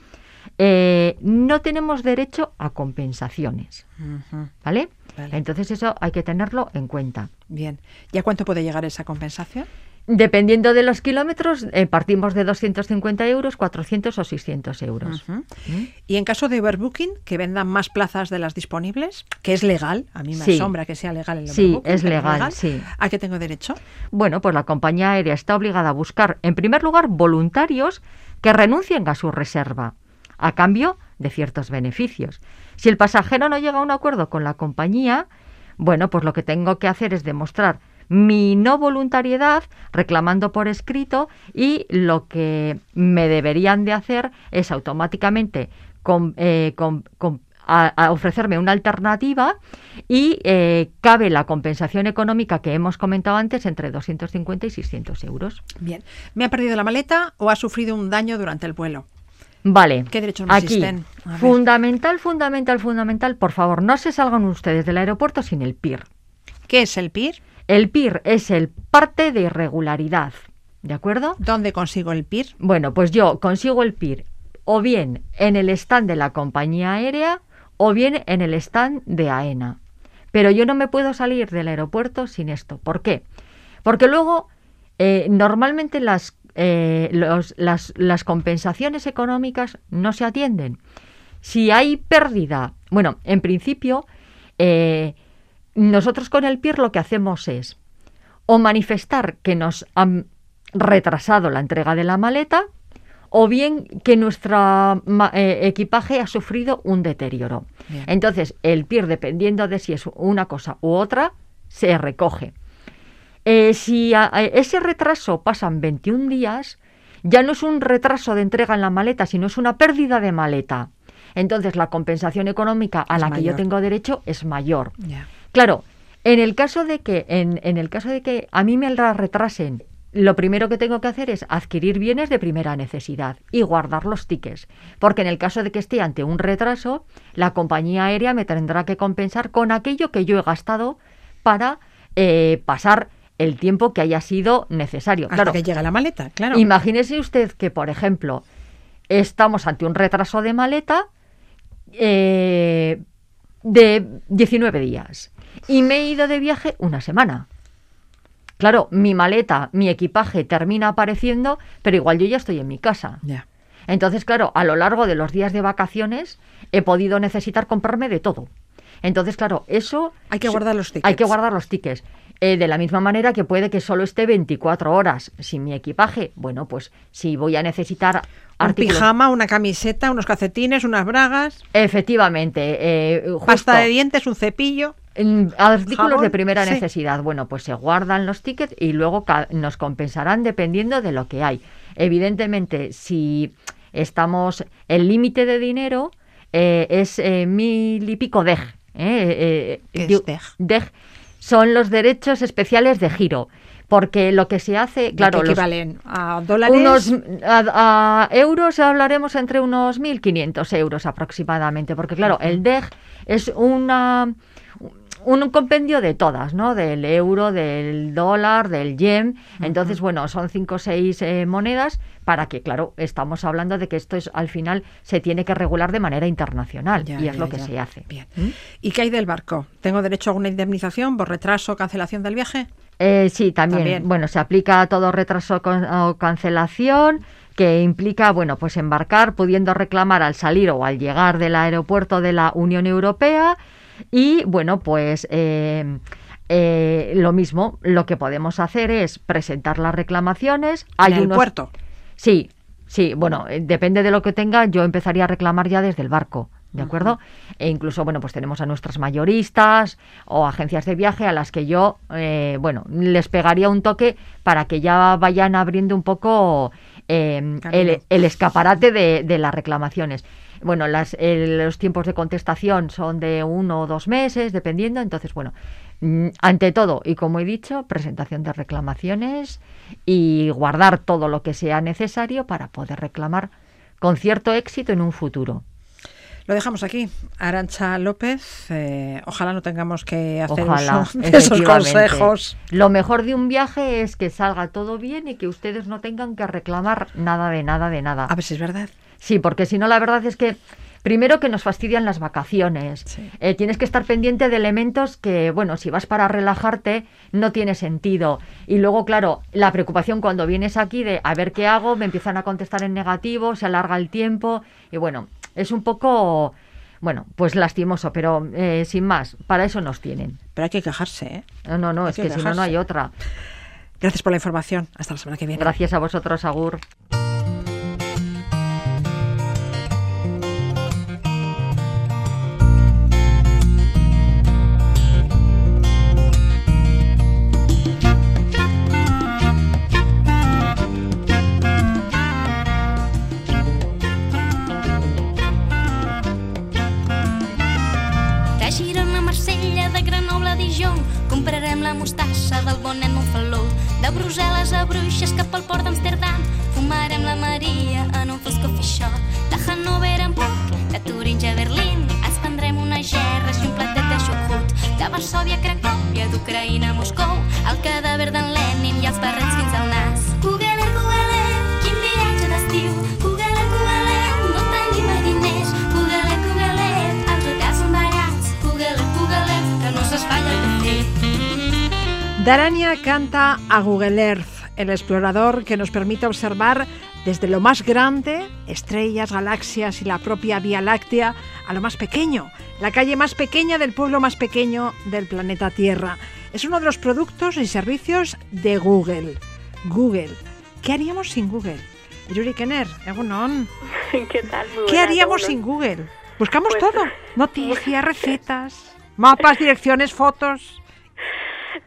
eh, no tenemos derecho a compensaciones. Vale. Entonces eso hay que tenerlo en cuenta. Bien. ¿Y a cuánto puede llegar esa compensación? Dependiendo de los kilómetros, eh, partimos de 250 euros, 400 o 600 euros. ¿Mm? Y en caso de overbooking, que vendan más plazas de las disponibles, que es legal, a mí me Sí. asombra que sea legal el Sí, overbooking. es pero legal, sí. ¿A qué tengo derecho? Bueno, pues la compañía aérea está obligada a buscar, en primer lugar, voluntarios que renuncien a su reserva, a cambio de ciertos beneficios. Si el pasajero no llega a un acuerdo con la compañía, bueno, pues lo que tengo que hacer es demostrar mi no voluntariedad reclamando por escrito y lo que me deberían de hacer es automáticamente eh, a, a ofrecerme una alternativa y eh, cabe la compensación económica que hemos comentado antes entre 250 y 600 euros. Bien. ¿Me ha perdido la maleta o ha sufrido un daño durante el vuelo? Vale. ¿Qué derechos Aquí, existen? Fundamental, fundamental, fundamental, por favor, no se salgan ustedes del aeropuerto sin el PIR. ¿Qué es el PIR? El PIR es el parte de irregularidad, ¿de acuerdo? ¿Dónde consigo el PIR? Bueno, pues yo consigo el PIR o bien en el stand de la compañía aérea o bien en el stand de AENA. Pero yo no me puedo salir del aeropuerto sin esto. ¿Por qué? Porque luego, eh, normalmente las, eh, los- las, las compensaciones económicas no se atienden. Si hay pérdida, bueno, en principio, eh, nosotros con el PIR lo que hacemos es o manifestar que nos han retrasado la entrega de la maleta o bien que nuestro equipaje ha sufrido un deterioro. Bien. Entonces, el PIR, dependiendo de si es una cosa u otra, se recoge. Eh, si a- a ese retraso pasan 21 días, ya no es un retraso de entrega en la maleta, sino es una pérdida de maleta. Entonces, la compensación económica a Es la que yo tengo derecho es mayor. Claro, en el caso de que, en, en el caso de que a mí me la retrasen, lo primero que tengo que hacer es adquirir bienes de primera necesidad y guardar los tickets. Porque en el caso de que esté ante un retraso, la compañía aérea me tendrá que compensar con aquello que yo he gastado para eh, pasar el tiempo que haya sido necesario. Hasta claro, que llega la maleta, claro. Imagínese usted que, por ejemplo, estamos ante un retraso de maleta eh, de 19 días y me he ido de viaje una semana. Claro, mi maleta, mi equipaje termina apareciendo, pero igual yo ya estoy en mi casa. Ya. Entonces, claro, a lo largo de los días de vacaciones he podido necesitar comprarme de todo. Entonces, claro, eso... Hay que guardar los tickets. Hay que guardar los tickets. Eh, de la misma manera que puede que solo esté 24 horas sin mi equipaje. Bueno, pues si voy a necesitar Un artículos... pijama, una camiseta, unos calcetines, unas bragas, Efectivamente. eh, justo, pasta de dientes, un cepillo. En artículos Jabón, de primera sí. necesidad. Bueno, pues se guardan los tickets y luego nos compensarán dependiendo de lo que hay. Evidentemente, si estamos, el límite de dinero eh, es eh, mil y pico dej. eh, eh, ¿Qué es dej son los derechos especiales de giro. Porque lo que se hace, claro, que los- equivalen a dólares. unos a, a euros hablaremos entre unos 1.500 euros aproximadamente, porque claro, el DEG es una un compendio de todas, ¿no? Del euro, del dólar, del yen. Entonces, bueno, son cinco o seis eh, monedas para que, claro, estamos hablando de que esto es al final se tiene que regular de manera internacional Ya, y es ya, lo que ya. se hace. Bien. ¿Y qué hay del barco? ¿Tengo derecho a alguna indemnización por retraso o cancelación del viaje? Eh, sí, también, También. Bueno, se aplica a todo retraso con- o cancelación que implica, bueno, pues embarcar pudiendo reclamar al salir o al llegar del aeropuerto de la Unión Europea y, bueno, pues eh, eh, lo mismo, lo que podemos hacer es presentar las reclamaciones. Hay en el unos- puerto. Sí, sí, bueno, eh, depende de lo que tenga, yo empezaría a reclamar ya desde el barco, ¿de acuerdo? E incluso, bueno, pues tenemos a nuestras mayoristas o agencias de viaje a las que yo, eh, bueno, les pegaría un toque para que ya vayan abriendo un poco eh, Camino. el, el escaparate de, de las reclamaciones. Bueno, las, el- los tiempos de contestación son de uno o dos meses, dependiendo. Entonces, bueno, mm, ante todo, y como he dicho, presentación de reclamaciones y guardar todo lo que sea necesario para poder reclamar con cierto éxito en un futuro. Lo dejamos aquí. Arancha López, eh, ojalá no tengamos que hacer Ojalá, uso de esos consejos. Lo mejor de un viaje es que salga todo bien y que ustedes no tengan que reclamar nada de nada de nada. A ver si es verdad. Sí, porque si no, la verdad es que primero que nos fastidian las vacaciones. Sí. Eh, tienes que estar pendiente de elementos que, bueno, si vas para relajarte, no tiene sentido. Y luego, claro, la preocupación cuando vienes aquí de a ver qué hago, me empiezan a contestar en negativo, se alarga el tiempo. Y bueno, es un poco, bueno, pues lastimoso, pero eh, sin más, para eso nos tienen. Pero hay que quejarse, ¿eh? No, no, no, Hay es que que si no, no hay otra. Gracias por la información. Hasta la semana que viene. Gracias a vosotros, Agur. A Google Earth, el explorador que nos permite observar desde lo más grande, estrellas, galaxias y la propia Vía Láctea, a lo más pequeño, la calle más pequeña del pueblo más pequeño del planeta Tierra. Es uno de los productos y servicios de Google. Google. ¿Qué haríamos sin Google? Yuri Kenner, Egunon. ¿Qué tal? Muy ¿Qué haríamos sin Google? Buscamos Pues- todo. Noticias, recetas, mapas, direcciones, fotos.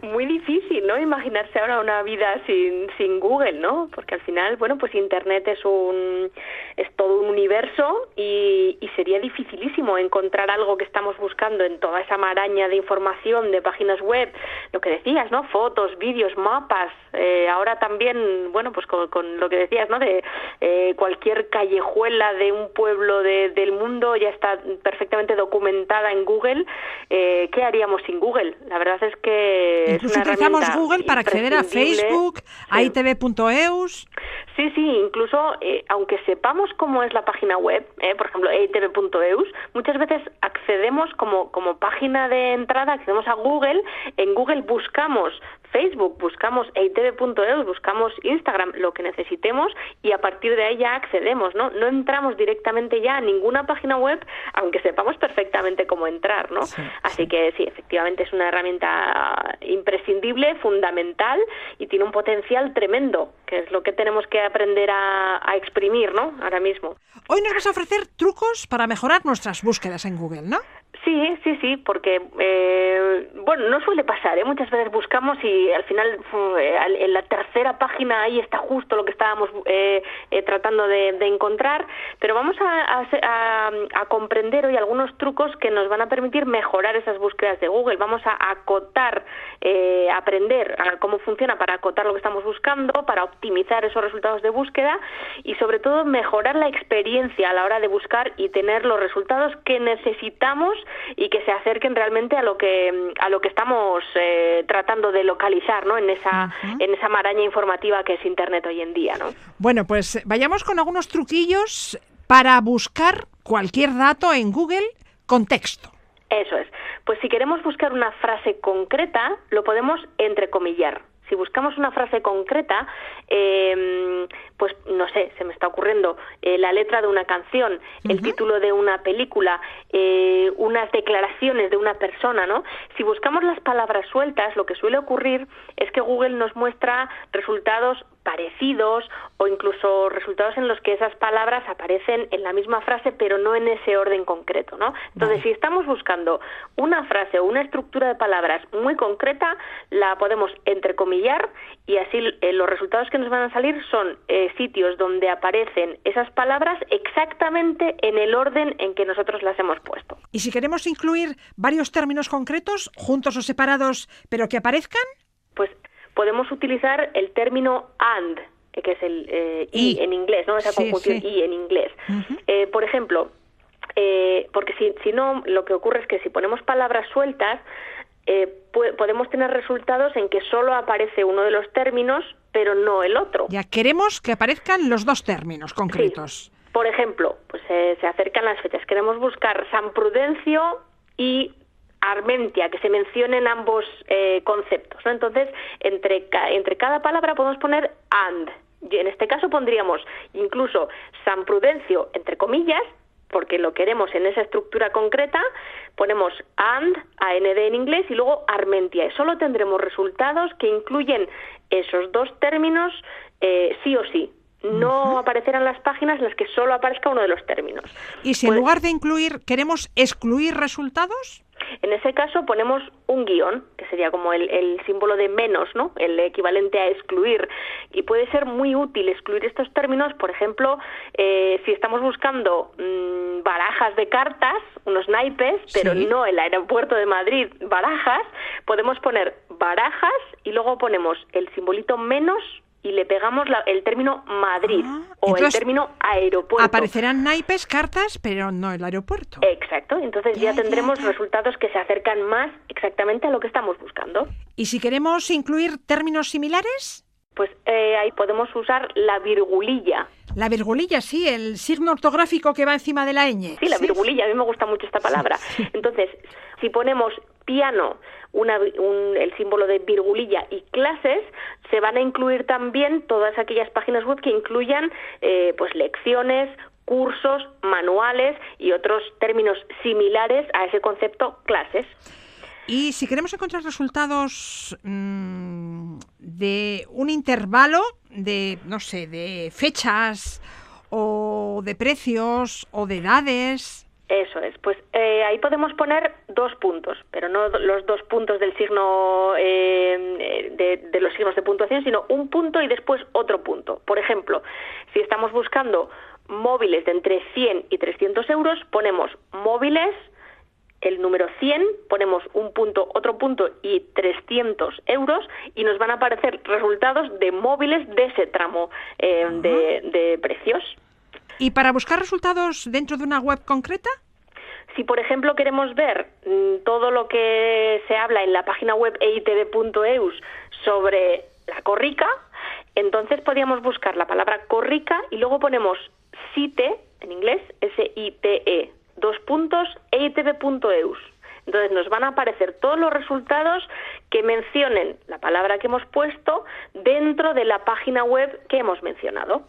Muy difícil, ¿no? Imaginarse ahora una vida sin, sin Google, ¿no? Porque al final, bueno, pues Internet es un es todo un universo y, y sería dificilísimo encontrar algo que estamos buscando en toda esa maraña de información, de páginas web, lo que decías, ¿no? Fotos, vídeos, mapas. eh, ahora también, bueno, pues con, con lo que decías, ¿no? De eh, cualquier callejuela de un pueblo de- del mundo ya está perfectamente documentada en Google. Eh, ¿Qué haríamos sin Google? La verdad es que es Incluso utilizamos Google para acceder a. Facebook, a Sí. itv.eus. Sí, sí, incluso eh, aunque sepamos cómo es la página web, eh, por ejemplo, eitv.eus, muchas veces accedemos como, como página de entrada, accedemos a Google, en Google buscamos Facebook, buscamos eitv.eus, buscamos Instagram, lo que necesitemos y a partir de ahí ya accedemos, ¿no? No entramos directamente ya a ninguna página web, aunque sepamos perfectamente cómo entrar, ¿no? Así que sí, efectivamente es una herramienta imprescindible, fundamental y tiene un potencial tremendo, que es lo que tenemos que aprender a, a exprimir, ¿no? Ahora mismo. Hoy nos vas a ofrecer trucos para mejorar nuestras búsquedas en Google, ¿no? Sí, sí, sí, porque, eh, bueno, no suele pasar, ¿eh? Muchas veces buscamos y al final eh, en la tercera página ahí está justo lo que estábamos eh, eh, tratando de, encontrar, pero vamos a, a, a, comprender hoy algunos trucos que nos van a permitir mejorar esas búsquedas de Google. Vamos a acotar, eh, aprender a cómo funciona para acotar lo que estamos buscando, para optimizar esos resultados de búsqueda y sobre todo mejorar la experiencia a la hora de buscar y tener los resultados que necesitamos y que se acerquen realmente a lo que a lo que estamos eh, tratando de localizar ¿no? en esa uh -huh. en esa maraña informativa que es internet hoy en día ¿no? bueno pues vayamos con algunos truquillos para buscar cualquier dato en Google con texto eso es pues si queremos buscar una frase concreta lo podemos entrecomillar si buscamos una frase concreta, eh, pues no sé, se me está ocurriendo eh, la letra de una canción, uh -huh. el título de una película, eh, unas declaraciones de una persona, ¿no? Si buscamos las palabras sueltas, lo que suele ocurrir es que Google nos muestra resultados parecidos o incluso resultados en los que esas palabras aparecen en la misma frase pero no en ese orden concreto, ¿no? Entonces, vale. si estamos buscando una frase o una estructura de palabras muy concreta, la podemos entrecomillar y así eh, los resultados que nos van a salir son eh, sitios donde aparecen esas palabras exactamente en el orden en que nosotros las hemos puesto. ¿Y si queremos incluir varios términos concretos, juntos o separados, pero que aparezcan? Pues podemos utilizar el término and, que es el eh, y. en inglés, ¿no? Esa sí, conjunción sí. y en inglés. Uh -huh. eh, por ejemplo, eh, porque si, si no, lo que ocurre es que si ponemos palabras sueltas, eh, podemos tener resultados en que solo aparece uno de los términos, pero no el otro. Ya queremos que aparezcan los dos términos concretos. Sí. Por ejemplo, pues eh, se acercan las fechas. Queremos buscar San Prudencio y Armentia, que se mencionen ambos eh, conceptos. ¿no? Entonces, entre, entre cada palabra podemos poner and. Y en este caso pondríamos incluso San Prudencio, entre comillas, porque lo queremos en esa estructura concreta, ponemos and, AND en inglés, y luego Armentia. Y solo tendremos resultados que incluyen esos dos términos eh, sí o sí no uh -huh. aparecerán las páginas en las que solo aparezca uno de los términos. ¿Y si pues, en lugar de incluir queremos excluir resultados? En ese caso ponemos un guion, que sería como el, el, símbolo de menos, ¿no? El equivalente a excluir. Y puede ser muy útil excluir estos términos, por ejemplo, eh, si estamos buscando mmm, barajas de cartas, unos naipes, pero sí. no el aeropuerto de Madrid, barajas, podemos poner barajas y luego ponemos el simbolito menos y le pegamos la, el término Madrid ah, o el término aeropuerto. Aparecerán naipes, cartas, pero no el aeropuerto. Exacto, entonces ya, ya tendremos ya. resultados que se acercan más exactamente a lo que estamos buscando. ¿Y si queremos incluir términos similares? Pues eh, ahí podemos usar la virgulilla. La virgulilla, sí, el signo ortográfico que va encima de la ñ. Sí, la virgulilla, a mí me gusta mucho esta palabra. Sí, sí. Entonces, si ponemos piano, una, un, el símbolo de virgulilla y clases, se van a incluir también todas aquellas páginas web que incluyan eh, pues lecciones, cursos, manuales y otros términos similares a ese concepto clases. Y si queremos encontrar resultados mmm, de un intervalo de, no sé, de fechas o de precios o de edades, eso es, pues eh, ahí podemos poner dos puntos, pero no los dos puntos del signo eh, de, de, los signos de puntuación, sino un punto y después otro punto. Por ejemplo, si estamos buscando móviles de entre 100 y 300 euros, ponemos móviles, el número 100, ponemos un punto, otro punto y 300 euros y nos van a aparecer resultados de móviles de ese tramo eh, uh -huh. de, de precios. ¿Y para buscar resultados dentro de una web concreta? Si, por ejemplo, queremos ver mmm, todo lo que se habla en la página web eitv.eus sobre la corrica, entonces podríamos buscar la palabra corrica y luego ponemos site, en inglés, S-I-T-E, dos puntos, E eitv.eus. Entonces nos van a aparecer todos los resultados que mencionen la palabra que hemos puesto dentro de la página web que hemos mencionado.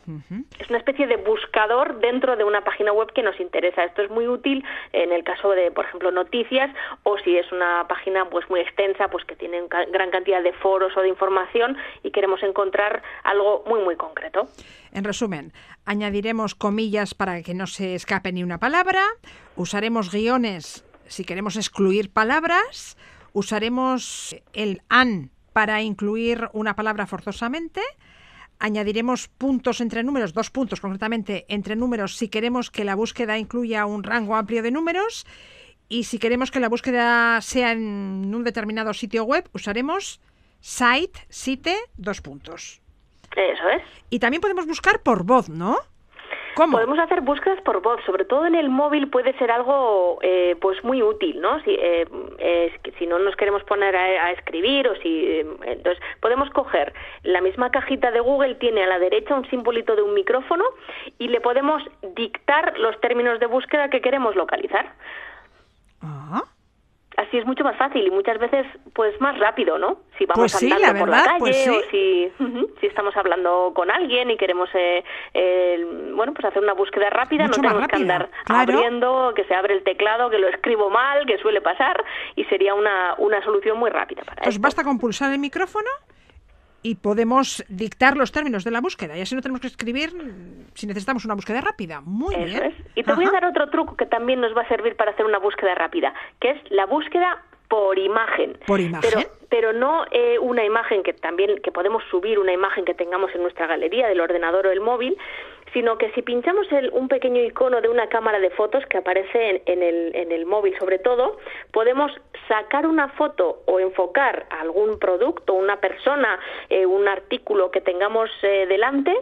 Es una especie de buscador dentro de una página web que nos interesa. Esto es muy útil en el caso de, por ejemplo, noticias o si es una página pues muy extensa, pues que tiene gran cantidad de foros o de información y queremos encontrar algo muy muy concreto. En resumen, añadiremos comillas para que no se escape ni una palabra, usaremos guiones si queremos excluir palabras, usaremos el an para incluir una palabra forzosamente, añadiremos puntos entre números, dos puntos concretamente entre números si queremos que la búsqueda incluya un rango amplio de números y si queremos que la búsqueda sea en un determinado sitio web, usaremos site, site, dos puntos. Eso es. Y también podemos buscar por voz, ¿no? ¿Cómo? Podemos hacer búsquedas por voz, sobre todo en el móvil puede ser algo eh, pues muy útil, ¿no? Si, eh, si no nos queremos poner a, a escribir o si eh, entonces podemos coger la misma cajita de Google tiene a la derecha un simbolito de un micrófono y le podemos dictar los términos de búsqueda que queremos localizar. Ah, Así es mucho más fácil y muchas veces pues más rápido, ¿no? Si vamos Pues sí, andando la por la calle pues sí. o si, si estamos hablando con alguien y queremos eh, eh, bueno pues hacer una búsqueda rápida, Mucho no tenemos que andar claro. abriendo, que se abre el teclado, que lo escribo mal, que suele pasar y sería una, una solución muy rápida para Pues esto. basta con pulsar el micrófono y podemos dictar los términos de la búsqueda. Y así no tenemos que escribir si necesitamos una búsqueda rápida. Muy Eso bien. es. Y te voy a dar otro truco que también nos va a servir para hacer una búsqueda rápida, que es la búsqueda por imagen. ¿Por imagen? Pero, pero no eh, una imagen que también que podemos subir una imagen que tengamos en nuestra galería del ordenador o el móvil, sino que si pinchamos el- un pequeño icono de una cámara de fotos que aparece en, en el, en el móvil sobre todo, podemos sacar una foto o enfocar algún producto, una persona, eh, un artículo que tengamos eh, delante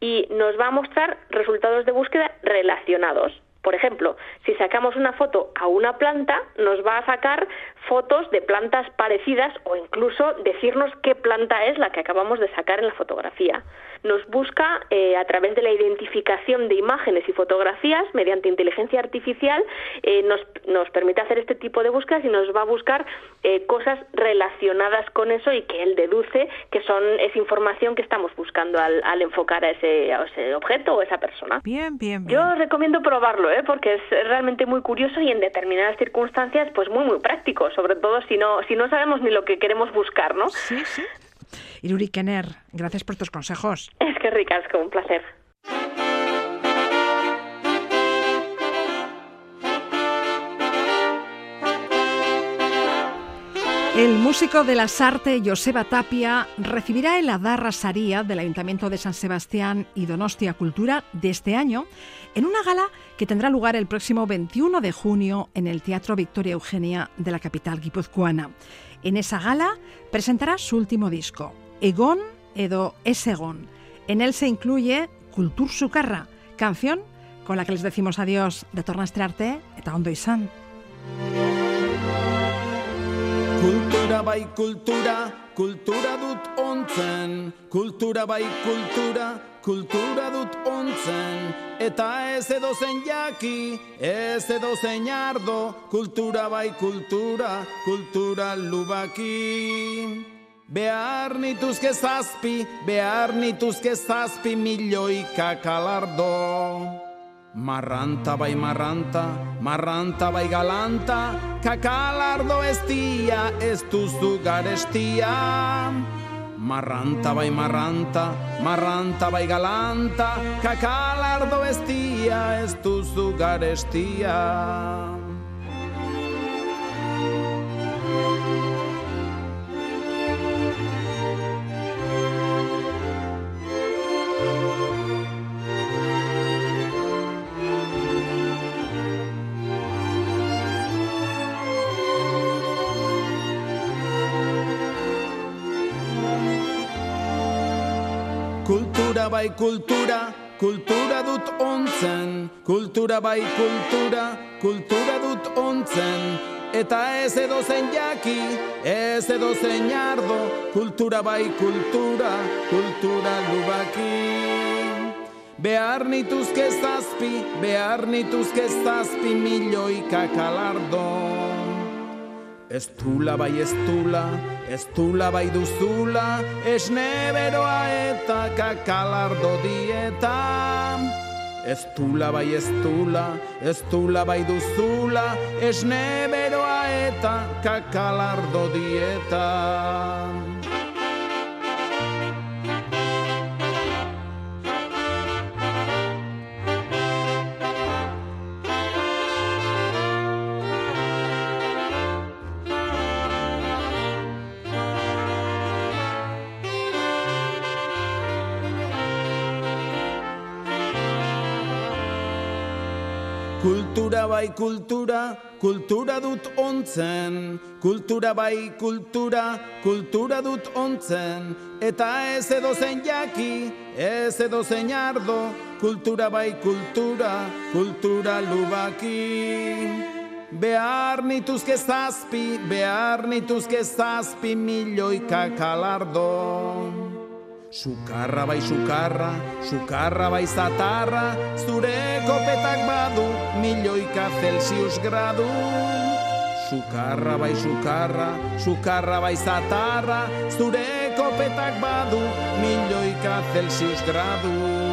y nos va a mostrar resultados de búsqueda relacionados. Por ejemplo, si sacamos una foto a una planta, nos va a sacar fotos de plantas parecidas o incluso decirnos qué planta es la que acabamos de sacar en la fotografía. Nos busca eh, a través de la identificación de imágenes y fotografías mediante inteligencia artificial, eh, nos, nos permite hacer este tipo de búsquedas y nos va a buscar eh, cosas relacionadas con eso y que él deduce que son es información que estamos buscando al, al enfocar a ese, a ese objeto o esa persona. Bien, bien, bien. Yo os recomiendo probarlo, ¿eh? porque es realmente muy curioso y en determinadas circunstancias, pues muy, muy práctico, sobre todo si no, si no sabemos ni lo que queremos buscar, ¿no? Sí, sí. Iruri Kenner, gracias por tus consejos. Es que ricasco, un placer. El músico de las artes Joseba Tapia recibirá el Adarra Saría del Ayuntamiento de San Sebastián y Donostia Cultura de este año en una gala que tendrá lugar el próximo 21 de junio en el Teatro Victoria Eugenia de la capital guipuzcoana. En esa gala presentará su último disco, Egon edo Esegon. En él se incluye Kultur Sukarra, canción con la que les decimos adiós de Tornastre Arte eta ondo izan. Kultura bai kultura, kultura dut ontzen, kultura bai kultura, kultura dut ontzen, eta ez edozen jaki, ez edozen ardo, kultura bai kultura, kultura lubaki. Behar nituzke zazpi, behar nituzke zazpi milioika kalardo. Marranta bai marranta, marranta bai galanta, kakalardo ez dia, ez duzu garestia. Marranta bai marranta, marranta bai galanta, kakalardo ez dia, ez duzu garestia. Bai kultura, kultura dut ontzen, kultura bai kultura, kultura dut ontzen, eta ez edozen jaki, ez edozen ardo, kultura bai kultura, kultura lubaki. Behar nituzke zazpi, behar nituzke zazpi milioika kalardo. Ez tula bai ez tula, ez tula bai duzula, esne beroa eta kakalardo dieta. Ez tula bai ez tula, ez tula bai duzula, esne beroa eta kakalardo dieta. Bai kultura, kultura dut ontzen. Kultura bai kultura, kultura dut ontzen. Eta ez edo zen jaki, ez edo zen ardo. Kultura bai kultura, kultura lubaki. Behar nituzke zazpi, behar nituzke zazpi milioika kalardo. Sukarra bai sukarra, sukarra bai zatarra, zure kopetak badu, milioika Celsius gradu. Sukarra bai sukarra, sukarra bai zatarra, zure kopetak badu, milioika Celsius gradu.